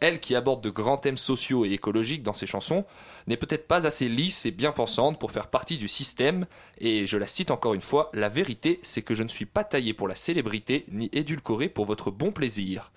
elle qui aborde de grands thèmes sociaux et écologiques dans ses chansons, n'est peut-être pas assez lisse et bien pensante pour faire partie du système, et je la cite encore une fois, la vérité c'est que je ne suis pas taillé pour la célébrité, ni édulcoré pour votre bon plaisir.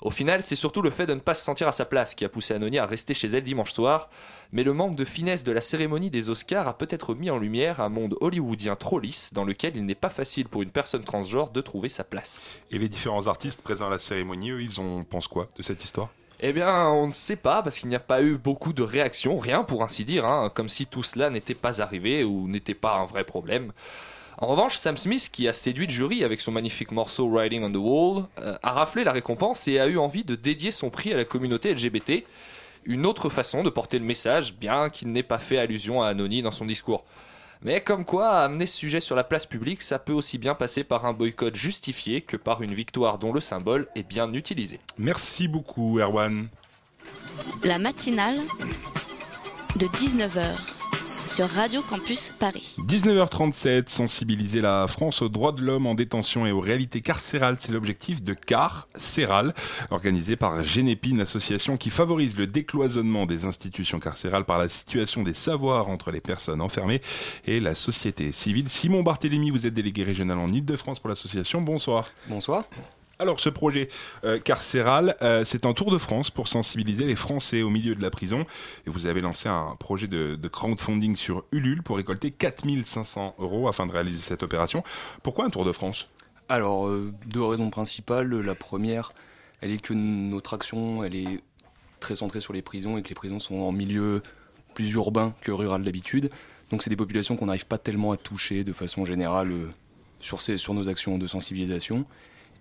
Au final, c'est surtout le fait de ne pas se sentir à sa place qui a poussé Anony à rester chez elle dimanche soir, mais le manque de finesse de la cérémonie des Oscars a peut-être mis en lumière un monde hollywoodien trop lisse dans lequel il n'est pas facile pour une personne transgenre de trouver sa place. Et les différents artistes présents à la cérémonie, eux, ils en pensent quoi de cette histoire? Eh bien, on ne sait pas parce qu'il n'y a pas eu beaucoup de réactions, rien pour ainsi dire, hein, comme si tout cela n'était pas arrivé ou n'était pas un vrai problème. En revanche, Sam Smith, qui a séduit le jury avec son magnifique morceau Riding on the Wall, euh, a raflé la récompense et a eu envie de dédier son prix à la communauté LGBT. Une autre façon de porter le message, bien qu'il n'ait pas fait allusion à Anony dans son discours. Mais comme quoi, amener ce sujet sur la place publique, ça peut aussi bien passer par un boycott justifié que par une victoire dont le symbole est bien utilisé. Merci beaucoup, Erwan. La matinale de 19h sur Radio Campus Paris. 19h37, sensibiliser la France aux droits de l'homme en détention et aux réalités carcérales, c'est l'objectif de CAR Céral, organisé par Génépi, une association qui favorise le décloisonnement des institutions carcérales par la situation des savoirs entre les personnes enfermées et la société civile. Simon Barthélémy, vous êtes délégué régional en Ile-de-France pour l'association. Bonsoir. Bonsoir. Alors ce projet euh, carcéral, euh, c'est un tour de France pour sensibiliser les Français au milieu de la prison. Et vous avez lancé un projet de, crowdfunding sur Ulule pour récolter 4500 euros afin de réaliser cette opération. Pourquoi un tour de France? Alors euh, deux raisons principales. La première, elle est que notre action, elle est très centrée sur les prisons et que les prisons sont en milieu plus urbain que rural d'habitude. Donc c'est des populations qu'on n'arrive pas tellement à toucher de façon générale sur nos actions de sensibilisation.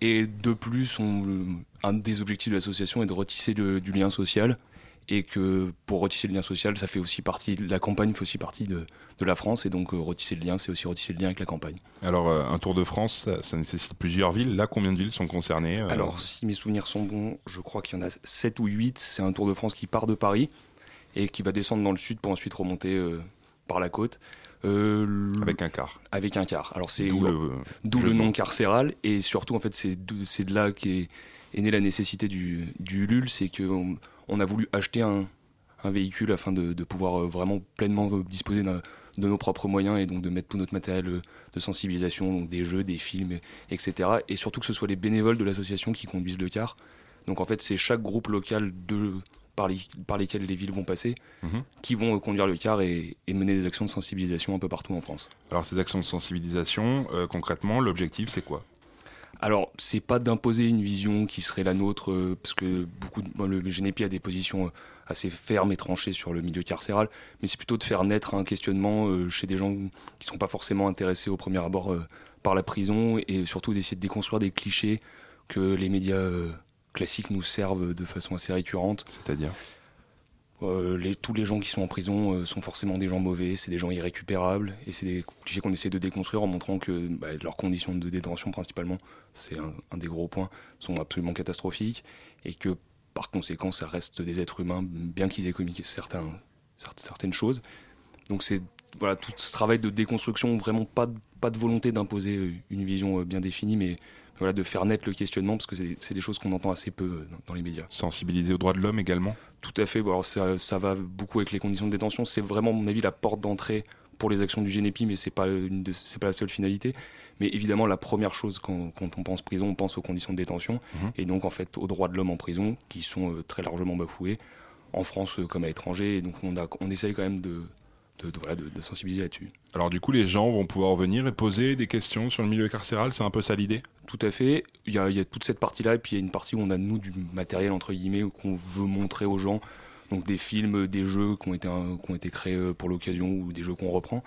Et de plus, un des objectifs de l'association est de retisser du lien social. Et que pour retisser le lien social, ça fait aussi partie, la campagne fait aussi partie de, la France. Et donc, euh, retisser le lien, c'est aussi retisser le lien avec la campagne. Alors, euh, un Tour de France, ça, nécessite plusieurs villes. Là, combien de villes sont concernées euh Alors, si mes souvenirs sont bons, je crois qu'il y en a 7 ou 8. C'est un Tour de France qui part de Paris et qui va descendre dans le sud pour ensuite remonter par la côte. Euh, avec un quart. Avec un quart. Alors c'est d'où le, nom carcéral et surtout en fait c'est de, là qu'est est née la nécessité du, du LUL, c'est qu'on on a voulu acheter un, un véhicule afin de, de, pouvoir euh, vraiment pleinement disposer de, nos propres moyens et donc de mettre tout notre matériel euh, de sensibilisation, donc des jeux, des films, etc. Et surtout que ce soit les bénévoles de l'association qui conduisent le car. Donc en fait c'est chaque groupe local de par, lesquels les villes vont passer, mhm. qui vont conduire le car et, mener des actions de sensibilisation un peu partout en France. Alors ces actions de sensibilisation, euh, concrètement, l'objectif c'est quoi? Alors, c'est pas d'imposer une vision qui serait la nôtre, euh, parce que beaucoup de, le GNEPI a des positions euh, assez fermes et tranchées sur le milieu carcéral, mais c'est plutôt de faire naître un questionnement chez des gens qui sont pas forcément intéressés au premier abord par la prison, et surtout d'essayer de déconstruire des clichés que les médias classiques nous servent de façon assez récurrente. C'est-à-dire euh, les, tous les gens qui sont en prison euh, sont forcément des gens mauvais, c'est des gens irrécupérables, et c'est des clichés qu'on essaie de déconstruire en montrant que bah, leurs conditions de détention principalement, c'est un, des gros points, sont absolument catastrophiques, et que par conséquent ça reste des êtres humains, bien qu'ils aient commis certains, certaines choses. Donc c'est voilà tout ce travail de déconstruction, vraiment pas, pas de volonté d'imposer une vision euh, bien définie, mais voilà, de faire naître le questionnement, parce que c'est des choses qu'on entend assez peu euh, dans, les médias. Sensibiliser aux droits de l'homme également Tout à fait. Bon, alors ça, ça, va beaucoup avec les conditions de détention. C'est vraiment, à mon avis, la porte d'entrée pour les actions du GNEPI, mais ce n'est pas, pas la seule finalité. Mais évidemment, la première chose quand, quand, on pense prison, on pense aux conditions de détention, mhm. et donc en fait aux droits de l'homme en prison, qui sont euh, très largement bafoués, en France euh, comme à l'étranger. Et donc on, a, on essaye quand même de, de, sensibiliser là-dessus. Alors du coup, les gens vont pouvoir venir et poser des questions sur le milieu carcéral, c'est un peu ça l'idée? Tout à fait. Il y, a, toute cette partie-là, et puis il y a une partie où on a, nous, du matériel, entre guillemets, qu'on veut montrer aux gens. Donc des films, des jeux qui ont été, qui ont été créés euh, pour l'occasion, ou des jeux qu'on reprend.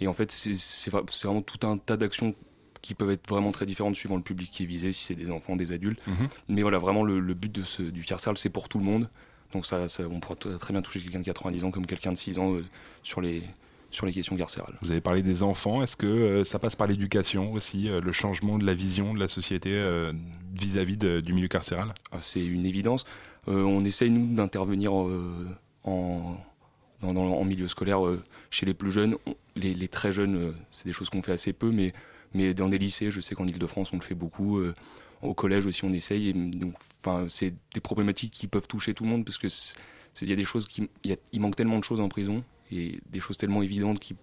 Et en fait, c'est vraiment tout un tas d'actions qui peuvent être vraiment très différentes suivant le public qui est visé, si c'est des enfants, des adultes. Mhm. Mais voilà, vraiment, le, but de ce, du carcéral, c'est pour tout le monde. Donc ça, on pourra très bien toucher quelqu'un de 90 ans comme quelqu'un de 6 ans euh, sur, les, sur les questions carcérales. Vous avez parlé des enfants, est-ce que euh, ça passe par l'éducation aussi, euh, le changement de la vision de la société vis-à-vis du milieu carcéral? Ah, C'est une évidence. on essaye, nous, d'intervenir en, en milieu scolaire chez les plus jeunes. Les, les très jeunes, c'est des choses qu'on fait assez peu, mais, mais dans des lycées, je sais qu'en Ile-de-France, on le fait beaucoup au collège aussi, on essaye. Et donc, enfin, c'est des problématiques qui peuvent toucher tout le monde parce que il y a des choses qui, il manque tellement de choses en prison et des choses tellement évidentes qui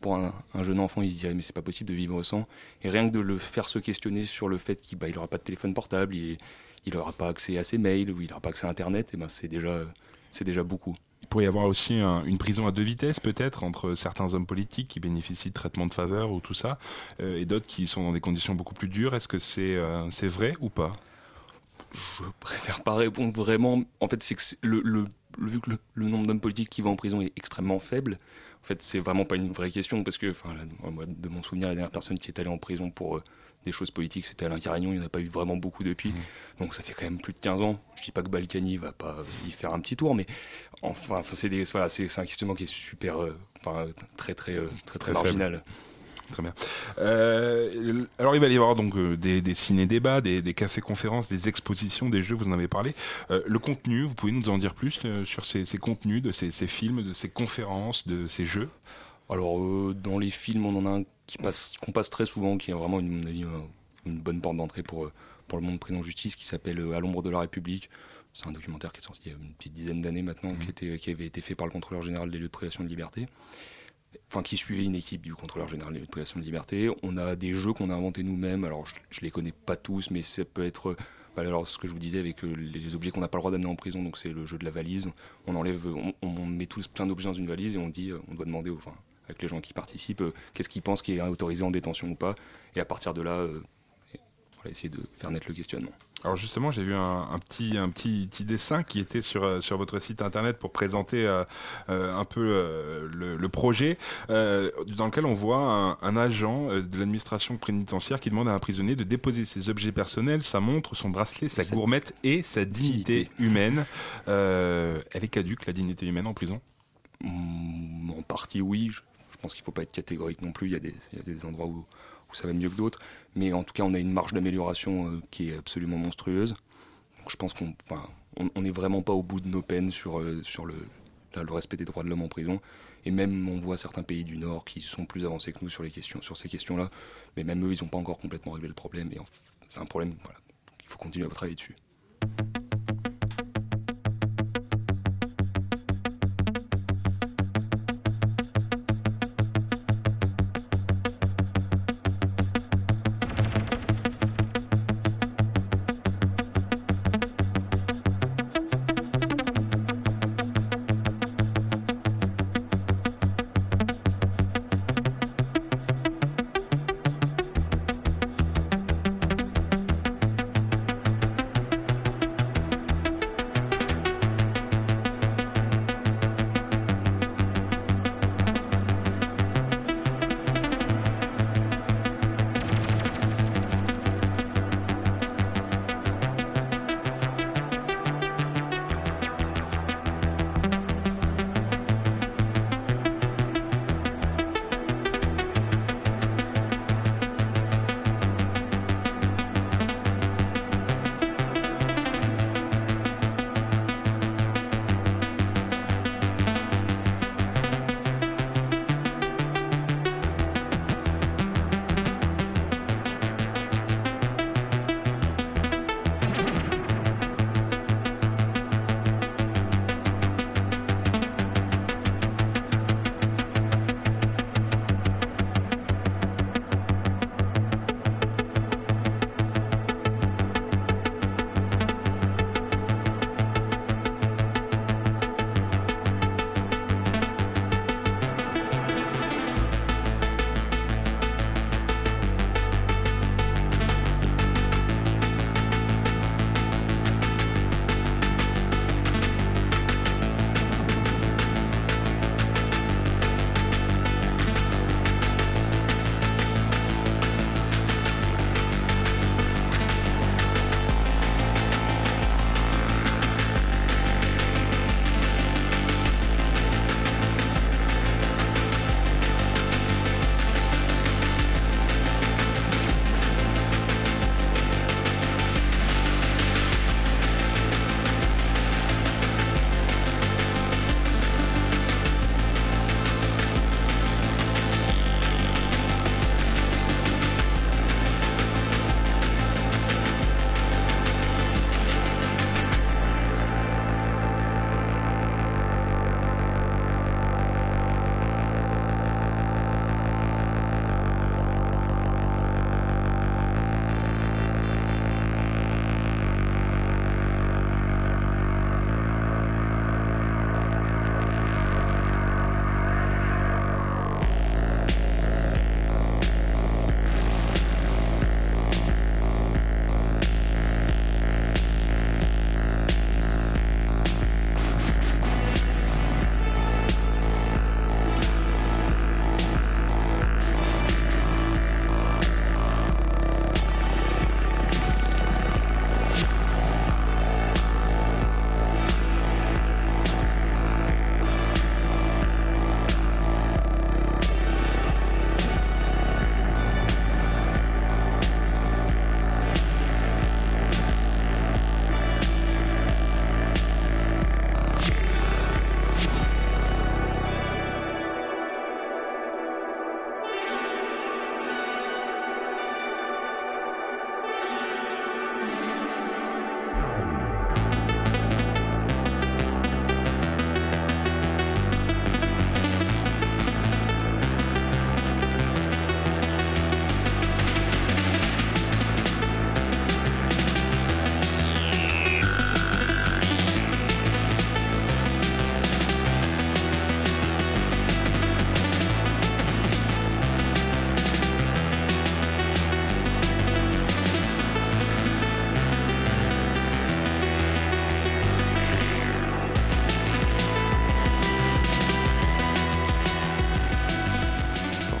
pour, un, jeune enfant, il se dirait mais c'est pas possible de vivre sans. Et rien que de le faire se questionner sur le fait qu'il bah, aura pas de téléphone portable, il, il aura pas accès à ses mails ou il aura pas accès à Internet, et ben c'est déjà, c'est déjà beaucoup. Il pourrait y avoir aussi une prison à deux vitesses peut-être entre certains hommes politiques qui bénéficient de traitements de faveur ou tout ça, euh, et d'autres qui sont dans des conditions beaucoup plus dures. Est-ce que c'est euh, c'est vrai ou pas? Je préfère pas répondre vraiment. En fait, c'est que vu que le, nombre d'hommes politiques qui vont en prison est extrêmement faible, en fait, c'est vraiment pas une vraie question parce que, de mon souvenir, la dernière personne qui est allée en prison pour euh, des choses politiques, c'était Alain Carignon, il n'y en a pas eu vraiment beaucoup depuis. Mmh. Donc ça fait quand même plus de 15 ans. Je dis pas que Balkany va pas y faire un petit tour, mais enfin, c'est voilà, c'est un questionnement qui est super, euh, enfin, très, très, euh, très, très, marginal. Très bien. Euh, alors il va y avoir donc des, des ciné-débats, des, des cafés-conférences, des expositions, des jeux, vous en avez parlé. le contenu, vous pouvez nous en dire plus sur ces, ces, contenus, de ces, ces, films, de ces conférences, de ces jeux? Alors dans les films, on en a un qui passe, qu'on passe très souvent, qui est vraiment une, une bonne porte d'entrée pour, euh, pour le monde prison justice, qui s'appelle euh, À l'ombre de la République. C'est un documentaire qui est sorti il y a une petite dizaine d'années maintenant, qui, était, qui avait été fait par le contrôleur général des lieux de privation de liberté. Enfin, qui suivait une équipe du contrôleur général des lieux de privation de liberté. On a des jeux qu'on a inventés nous-mêmes. Alors, je, ne les connais pas tous, mais ça peut être. Bah, alors, ce que je vous disais avec euh, les objets qu'on n'a pas le droit d'amener en prison, donc c'est le jeu de la valise. On enlève, on, met tous plein d'objets dans une valise et on dit, on doit demander, enfin, avec les gens qui participent, euh, qu'est-ce qu'ils pensent qui est autorisé en détention ou pas. Et à partir de là, euh, on va essayer de faire naître le questionnement. Alors justement, j'ai vu un, petit, un petit, petit, dessin qui était sur, euh, sur votre site internet pour présenter un peu le, projet, dans lequel on voit un, agent de l'administration pénitentiaire qui demande à un prisonnier de déposer ses objets personnels, sa montre, son bracelet, sa gourmette et sa dignité, humaine. elle est caduque, la dignité humaine en prison? Mmh, En partie, oui. Je pense qu'il ne faut pas être catégorique non plus. Il y a des, il endroits où, ça va mieux que d'autres. Mais en tout cas, on a une marge d'amélioration euh, qui est absolument monstrueuse. Donc je pense qu'on on, n'est vraiment pas au bout de nos peines sur, euh, le, respect des droits de l'homme en prison. Et même, on voit certains pays du Nord qui sont plus avancés que nous sur, ces questions-là. Mais même eux, ils n'ont pas encore complètement réglé le problème. C'est un problème voilà, qu'il faut continuer à travailler dessus.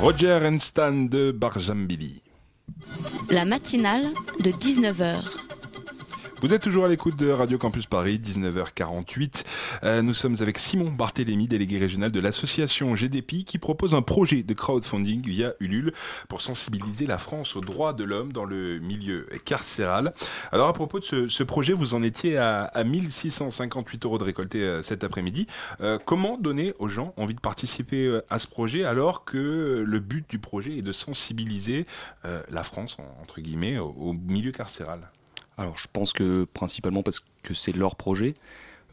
Roger and Stan de Barjambili. La matinale de 19h. Vous êtes toujours à l'écoute de Radio Campus Paris, 19h48. Euh, nous sommes avec Simon Barthélémy, délégué régional de l'association GDP, qui propose un projet de crowdfunding via Ulule pour sensibiliser la France aux droits de l'homme dans le milieu carcéral. Alors à propos de ce, projet, vous en étiez à, à 1658 euros de récolté euh, cet après-midi. Euh, comment donner aux gens envie de participer à ce projet alors que le but du projet est de sensibiliser la France, en- entre guillemets, au, au milieu carcéral? Alors je pense que principalement parce que c'est leur projet.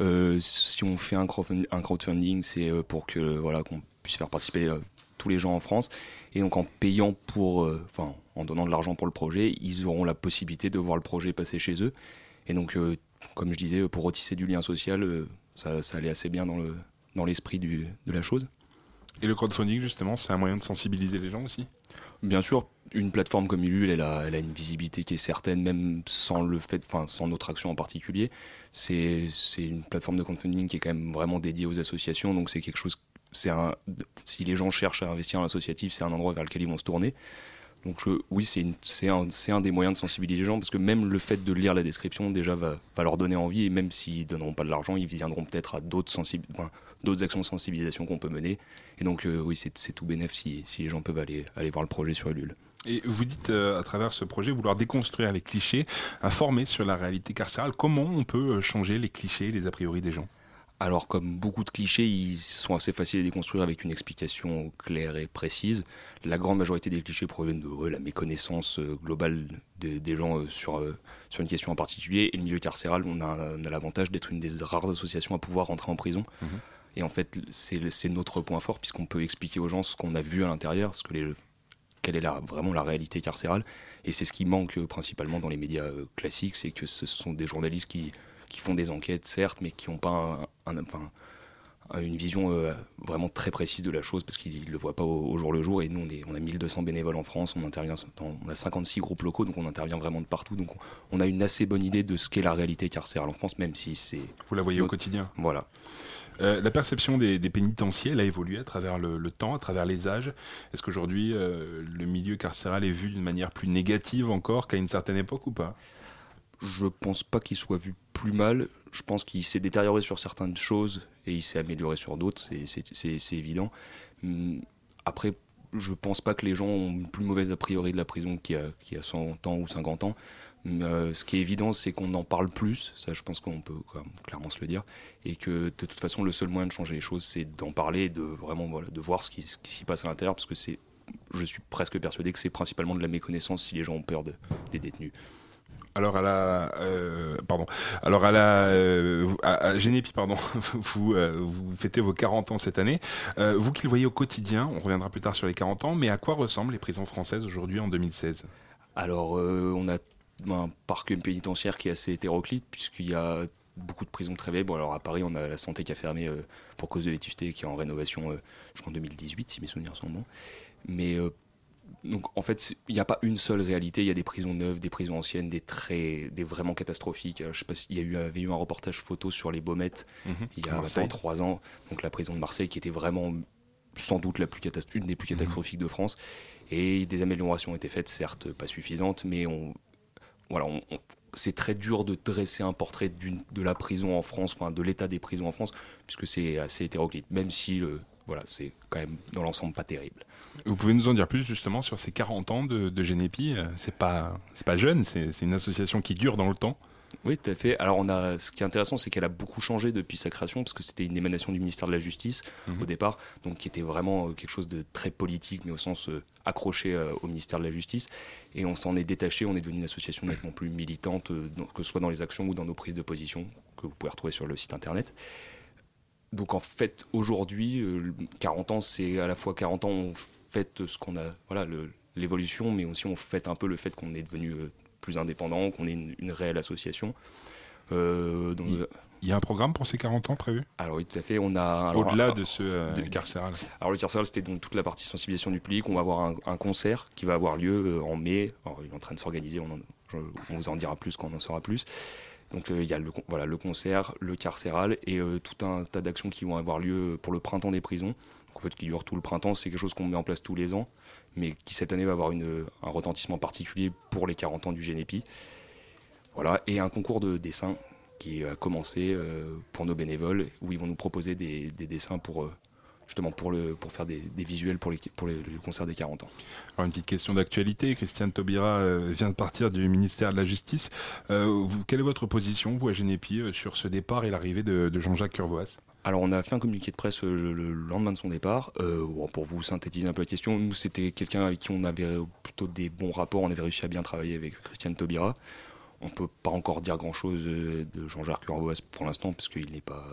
Euh, si on fait un crowdfunding, un crowdfunding, c'est euh, pour que voilà qu'on puisse faire participer euh, tous les gens en France. Et donc en payant pour, enfin en donnant de l'argent pour le projet, ils auront la possibilité de voir le projet passer chez eux. Et donc comme je disais, pour retisser du lien social, ça, allait assez bien dans le dans l'esprit de la chose. Et le crowdfunding, justement, c'est un moyen de sensibiliser les gens aussi? Bien sûr, une plateforme comme Ulule, elle a, elle a une visibilité qui est certaine, même sans le fait, enfin sans notre action en particulier. C'est une plateforme de crowdfunding qui est quand même vraiment dédiée aux associations, donc c'est quelque chose. Si les gens cherchent à investir en associatif, c'est un endroit vers lequel ils vont se tourner. Donc oui, c'est un, des moyens de sensibiliser les gens, parce que même le fait de lire la description déjà va, leur donner envie, et même s'ils donneront pas de l'argent, ils viendront peut-être à d'autres actions de sensibilisation qu'on peut mener. Et donc euh, oui, c'est tout bénéf si, si les gens peuvent aller, aller voir le projet sur Ulule. Et vous dites euh, à travers ce projet vouloir déconstruire les clichés, informer sur la réalité carcérale. Comment on peut euh, changer les clichés, les a priori des gens? Alors, comme beaucoup de clichés, ils sont assez faciles à déconstruire avec une explication claire et précise. La grande majorité des clichés proviennent de la méconnaissance euh, globale des- des gens sur, sur une question en particulier. Et le milieu carcéral, on a, l'avantage d'être une des rares associations à pouvoir rentrer en prison. Mhm. Et en fait, c'est notre point fort, puisqu'on peut expliquer aux gens ce qu'on a vu à l'intérieur, ce que les, quelle est la, vraiment la réalité carcérale. Et c'est ce qui manque euh, principalement dans les médias euh, classiques, c'est que ce sont des journalistes qui, qui font des enquêtes, certes, mais qui n'ont pas un- un- enfin, une vision euh, vraiment très précise de la chose, parce qu'ils ne le voient pas au, au jour le jour. Et nous, on, est, on a 1200 bénévoles en France, on, intervient dans- on a 56 groupes locaux, donc on intervient vraiment de partout. Donc on, on a une assez bonne idée de ce qu'est la réalité carcérale en France, même si c'est... Vous la voyez au quotidien Voilà. Euh, la perception des, des pénitenciers, elle a évolué à travers le, temps, à travers les âges. Est-ce qu'aujourd'hui, euh, le milieu carcéral est vu d'une manière plus négative encore qu'à une certaine époque ou pas? Je pense pas qu'il soit vu plus mal. Je pense qu'il s'est détérioré sur certaines choses et il s'est amélioré sur d'autres, c'est- évident. Hum, Après, je pense pas que les gens ont une plus mauvaise a priori de la prison qu'il y y a 100 ans ou 50 ans. Euh, ce qui est évident, c'est qu'on en parle plus, ça je pense qu'on peut clairement se le dire, et que de toute façon, le seul moyen de changer les choses, c'est d'en parler, de vraiment voilà, de voir ce qui, s'y passe à l'intérieur, parce que c'est, je suis presque persuadé que c'est principalement de la méconnaissance si les gens ont peur de- des détenus. Alors à la, euh, pardon. Alors à la, euh, à, à Génépi, pardon. Vous, euh, vous fêtez vos 40 ans cette année. Euh, vous qui le voyez au quotidien, on reviendra plus tard sur les 40 ans. Mais à quoi ressemblent les prisons françaises aujourd'hui en 2016 Alors, on a un parc pénitentiaire qui est assez hétéroclite, puisqu'il y a beaucoup de prisons très vieilles. Bon, alors à Paris, on a la santé qui a fermé euh, pour cause de vétusté, qui est en rénovation euh, jusqu'en 2018, si mes souvenirs sont bons. Mais euh, donc, en fait, il n'y a pas une seule réalité. Il y a des prisons neuves, des prisons anciennes, des très, des vraiment catastrophiques. Alors, je sais pas s'il y a eu, avait eu un reportage photo sur les Baumettes Mhm. il y a maintenant trois ans. Donc, la prison de Marseille qui était vraiment sans doute la plus une des plus catastrophiques de France. Et des améliorations ont été faites, certes pas suffisantes, mais on, voilà, c'est très dur de dresser un portrait de la prison en France, enfin de l'état des prisons en France, puisque c'est assez hétéroclite, même si voilà, c'est quand même dans l'ensemble pas terrible. Vous pouvez nous en dire plus justement sur ces 40 ans de, de Génépi Euh, C'est pas, pas jeune, c'est une association qui dure dans le temps. Oui, tout à fait. Alors, on a, ce qui est intéressant, c'est qu'elle a beaucoup changé depuis sa création, parce que c'était une émanation du ministère de la Justice Mhm. au départ, donc qui était vraiment euh, quelque chose de très politique, mais au sens euh, accroché euh, au ministère de la Justice. Et on s'en est détaché, on est devenu une association nettement plus militante, euh, que ce soit dans les actions ou dans nos prises de position, que vous pouvez retrouver sur le site internet. Donc en fait, aujourd'hui, euh, 40 ans, c'est à la fois 40 ans, on fête ce qu'on a, voilà, l'évolution, mais aussi on fête un peu le fait qu'on est devenu plus indépendant, qu'on est une, une réelle association. Euh, donc, Il- y a un programme pour ces 40 ans prévu? Alors oui, tout à fait. On a Au-delà de ce euh, de- carcéral. alors le carcéral, c'était donc toute la partie sensibilisation du public. On va avoir un, un concert qui va avoir lieu euh, en mai. Alors, il est en train de s'organiser. On, on vous en dira plus quand on en saura plus. Donc euh, il y a le, voilà, le concert, le carcéral et euh, tout un tas d'actions qui vont avoir lieu pour le printemps des prisons. en fait, qui dure tout le printemps. C'est quelque chose qu'on met en place tous les ans, mais qui cette année va avoir un retentissement particulier pour les 40 ans du Génépi. Voilà, et un concours de dessin qui a commencé euh, pour nos bénévoles, où ils vont nous proposer des, des dessins pour euh, justement pour, le, pour faire des, visuels pour, les, pour le concert des 40 ans. Alors une petite question d'actualité. Christiane Taubira euh, vient de partir du ministère de la Justice. Quelle est votre position, vous, à Génépi, euh, sur ce départ et l'arrivée de, de Jean-Jacques Curvoas Alors on a fait un communiqué de presse le, le lendemain de son départ. Bon, pour vous synthétiser un peu la question, nous c'était quelqu'un avec qui on avait plutôt des bons rapports, on avait réussi à bien travailler avec Christiane Taubira. On peut pas encore dire grand chose de Jean-Jacques Curvoas pour l'instant, parce qu'il n'est pas,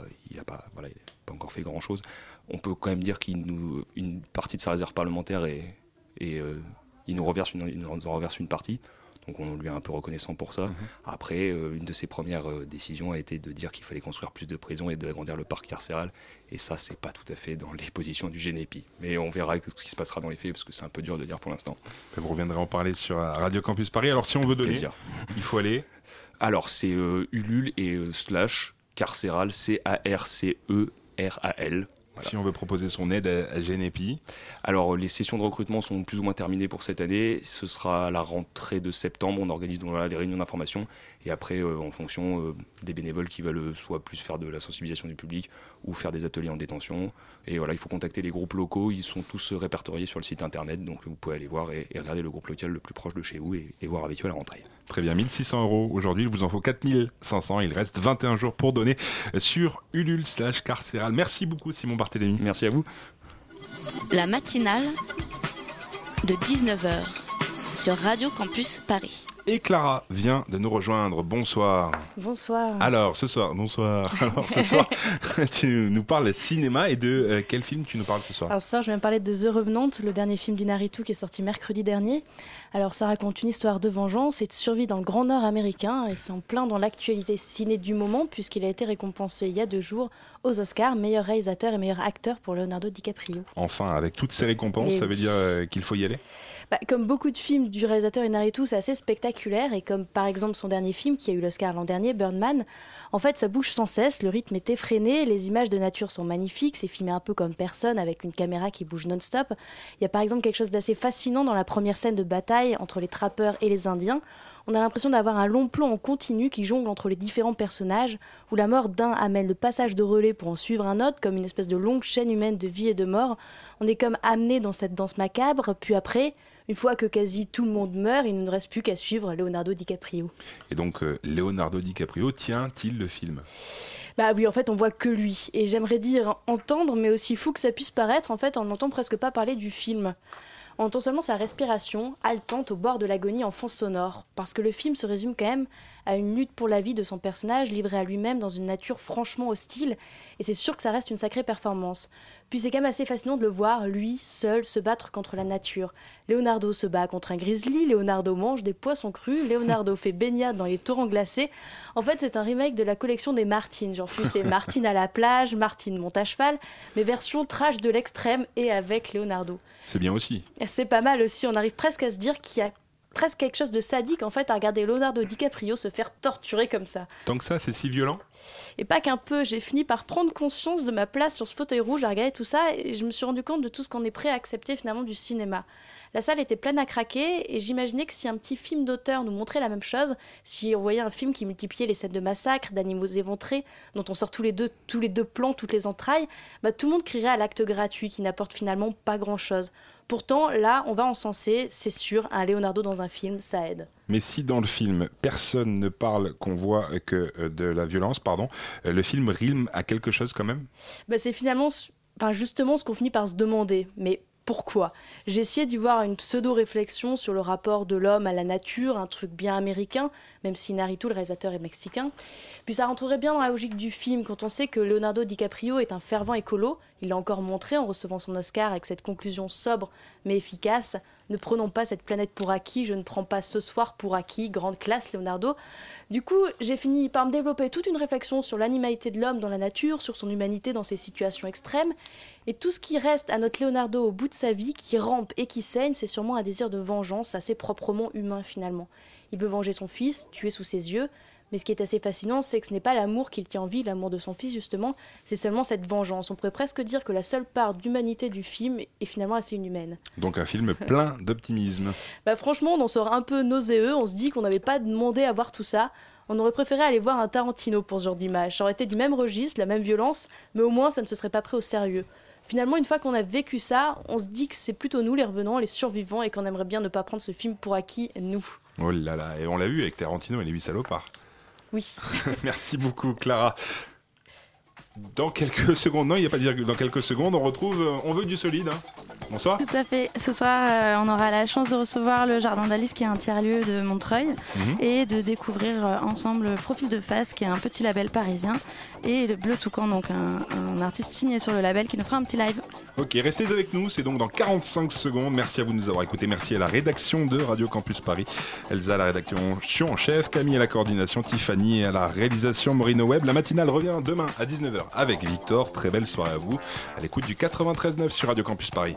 pas, voilà, il n'a pas encore fait grand chose on peut quand même dire qu'une partie de sa réserve parlementaire est, euh, il, nous reverse une, nous reverse une partie. Donc on lui est un peu reconnaissant pour ça. -hmm. Après, euh, une de ses premières euh, décisions a été de dire qu'il fallait construire plus de prisons et d'agrandir le parc carcéral. Et ça, c'est pas tout à fait dans les positions du Génépi. Mais on verra ce qui se passera dans les faits, parce que c'est un peu dur de dire pour l'instant. Vous reviendrez en parler sur Radio Campus Paris. Alors si on veut donner, Plaisir. il faut aller. Alors c'est Ulule et slash carcéral, C-A-R-C-E-R-A-L. Voilà. Si on veut proposer son aide à, à Genepi. Alors, les sessions de recrutement sont plus ou moins terminées pour cette année. Ce sera à la rentrée de septembre. On organise donc voilà, les réunions d'information. Et après, euh, en fonction euh, des bénévoles qui veulent soit plus faire de la sensibilisation du public ou faire des ateliers en détention. Et voilà, il faut contacter les groupes locaux. Ils sont tous répertoriés sur le site internet. Donc, vous pouvez aller voir et, et regarder le groupe local le plus proche de chez vous et, et voir avec eux à la rentrée. Très bien, 1600 euros aujourd'hui, il vous en faut 4500. Il reste 21 jours pour donner sur Ulule slash carcéral. Merci beaucoup Simon Barthélémy. Merci à vous. La matinale de 19h sur Radio Campus Paris. Et Clara vient de nous rejoindre. Bonsoir. Bonsoir. Alors, ce soir, bonsoir. Alors, ce soir, tu nous parles cinéma et de euh, quel film tu nous parles ce soir? Alors, ce soir, je vais me parler de The Revenant, le dernier film d'Inaritu qui est sorti mercredi dernier. Alors, ça raconte une histoire de vengeance et de survie dans le Grand Nord américain et c'est en plein dans l'actualité ciné du moment puisqu'il a été récompensé il y a deux jours aux Oscars, meilleur réalisateur et meilleur acteur pour Leonardo DiCaprio. Enfin, avec toutes ces récompenses, et ça veut dire euh, qu'il faut y aller? Bah, Comme beaucoup de films du réalisateur Inaritu, c'est assez spectaculaire et comme par exemple son dernier film qui a eu l'Oscar l'an dernier, Birdman, en fait ça bouge sans cesse, le rythme est effréné, les images de nature sont magnifiques, c'est filmé un peu comme personne avec une caméra qui bouge non-stop. Il y a par exemple quelque chose d'assez fascinant dans la première scène de bataille entre les trappeurs et les Indiens. On a l'impression d'avoir un long plan en continu qui jongle entre les différents personnages, où la mort d'un amène le passage de relais pour en suivre un autre, comme une espèce de longue chaîne humaine de vie et de mort. On est comme amené dans cette danse macabre, puis après, une fois que quasi tout le monde meurt, il ne reste plus qu'à suivre Leonardo DiCaprio. Et donc, euh, Leonardo DiCaprio tient-il le film? Bah oui, en fait, on voit que lui. Et j'aimerais dire entendre, mais aussi fou que ça puisse paraître, en fait, on n'entend presque pas parler du film. On entend seulement sa respiration, haletante au bord de l'agonie en fond sonore, parce que le film se résume quand même à une lutte pour la vie de son personnage livré à lui-même dans une nature franchement hostile, et c'est sûr que ça reste une sacrée performance. Puis c'est quand même assez fascinant de le voir, lui, seul, se battre contre la nature. Leonardo se bat contre un grizzly, Leonardo mange des poissons crus, Leonardo fait baignade dans les torrents glacés. En fait, c'est un remake de la collection des Martines. Genre, plus c'est Martine à la plage, Martine monte à cheval, mais version trash de l'extrême et avec Leonardo. C'est bien aussi. C'est pas mal aussi, on arrive presque à se dire qu'il y a presque quelque chose de sadique en fait à regarder Leonardo DiCaprio se faire torturer comme ça. Tant que ça, c'est si violent Et pas qu'un peu, j'ai fini par prendre conscience de ma place sur ce fauteuil rouge à regarder tout ça et je me suis rendu compte de tout ce qu'on est prêt à accepter finalement du cinéma. La salle était pleine à craquer et j'imaginais que si un petit film d'auteur nous montrait la même chose, si on voyait un film qui multipliait les scènes de massacre, d'animaux éventrés, dont on sort tous les deux, tous les deux plans, toutes les entrailles, bah, tout le monde crierait à l'acte gratuit qui n'apporte finalement pas grand-chose. Pourtant, là, on va encenser, c'est sûr, un Leonardo dans un film, ça aide. Mais si dans le film, personne ne parle qu'on voit que euh, de la violence, pardon, euh, le film rime à quelque chose quand même? Bah, C'est finalement, enfin, justement ce qu'on finit par se demander. Mais pourquoi J'ai essayé d'y voir une pseudo-réflexion sur le rapport de l'homme à la nature, un truc bien américain, même si Narito, le réalisateur, est mexicain. Puis ça rentrerait bien dans la logique du film quand on sait que Leonardo DiCaprio est un fervent écolo. Il l'a encore montré en recevant son Oscar avec cette conclusion sobre mais efficace. Ne prenons pas cette planète pour acquis, je ne prends pas ce soir pour acquis. Grande classe, Leonardo. Du coup, j'ai fini par me développer toute une réflexion sur l'animalité de l'homme dans la nature, sur son humanité dans ces situations extrêmes. Et tout ce qui reste à notre Leonardo au bout de sa vie, qui rampe et qui saigne, c'est sûrement un désir de vengeance assez proprement humain finalement. Il veut venger son fils, tué sous ses yeux, Mais ce qui est assez fascinant, c'est que ce n'est pas l'amour qu'il tient en vie, l'amour de son fils justement, c'est seulement cette vengeance. On pourrait presque dire que la seule part d'humanité du film est finalement assez inhumaine. Donc un film plein d'optimisme. Bah franchement, on en sort un peu nauséeux, on se dit qu'on n'avait pas demandé à voir tout ça. On aurait préféré aller voir un Tarantino pour ce genre d'image. Ça aurait été du même registre, la même violence, mais au moins ça ne se serait pas pris au sérieux. Finalement, une fois qu'on a vécu ça, on se dit que c'est plutôt nous les revenants, les survivants, et qu'on aimerait bien ne pas prendre ce film pour acquis, nous. Oh là là, et on l'a vu avec Tarantino et les huit salopards. Oui. Merci beaucoup, Clara. Dans quelques secondes, non, il n'y a pas de virgule. Dans quelques secondes, on retrouve. euh, On veut du solide. hein. Bonsoir. Tout à fait. Ce soir, euh, on aura la chance de recevoir le Jardin d'Alice, qui est un tiers-lieu de Montreuil, Mhm. et de découvrir euh, ensemble Profil de Face, qui est un petit label parisien, et le Bleu Toucan, donc un, un artiste signé sur le label, qui nous fera un petit live. Ok, restez avec nous, c'est donc dans 45 secondes. Merci à vous de nous avoir écoutés. Merci à la rédaction de Radio Campus Paris. Elsa à la rédaction en chef, Camille à la coordination, Tiffany à la réalisation, Morino Web. La matinale revient demain à 19h avec Victor. Très belle soirée à vous. À l'écoute du 93.9 sur Radio Campus Paris.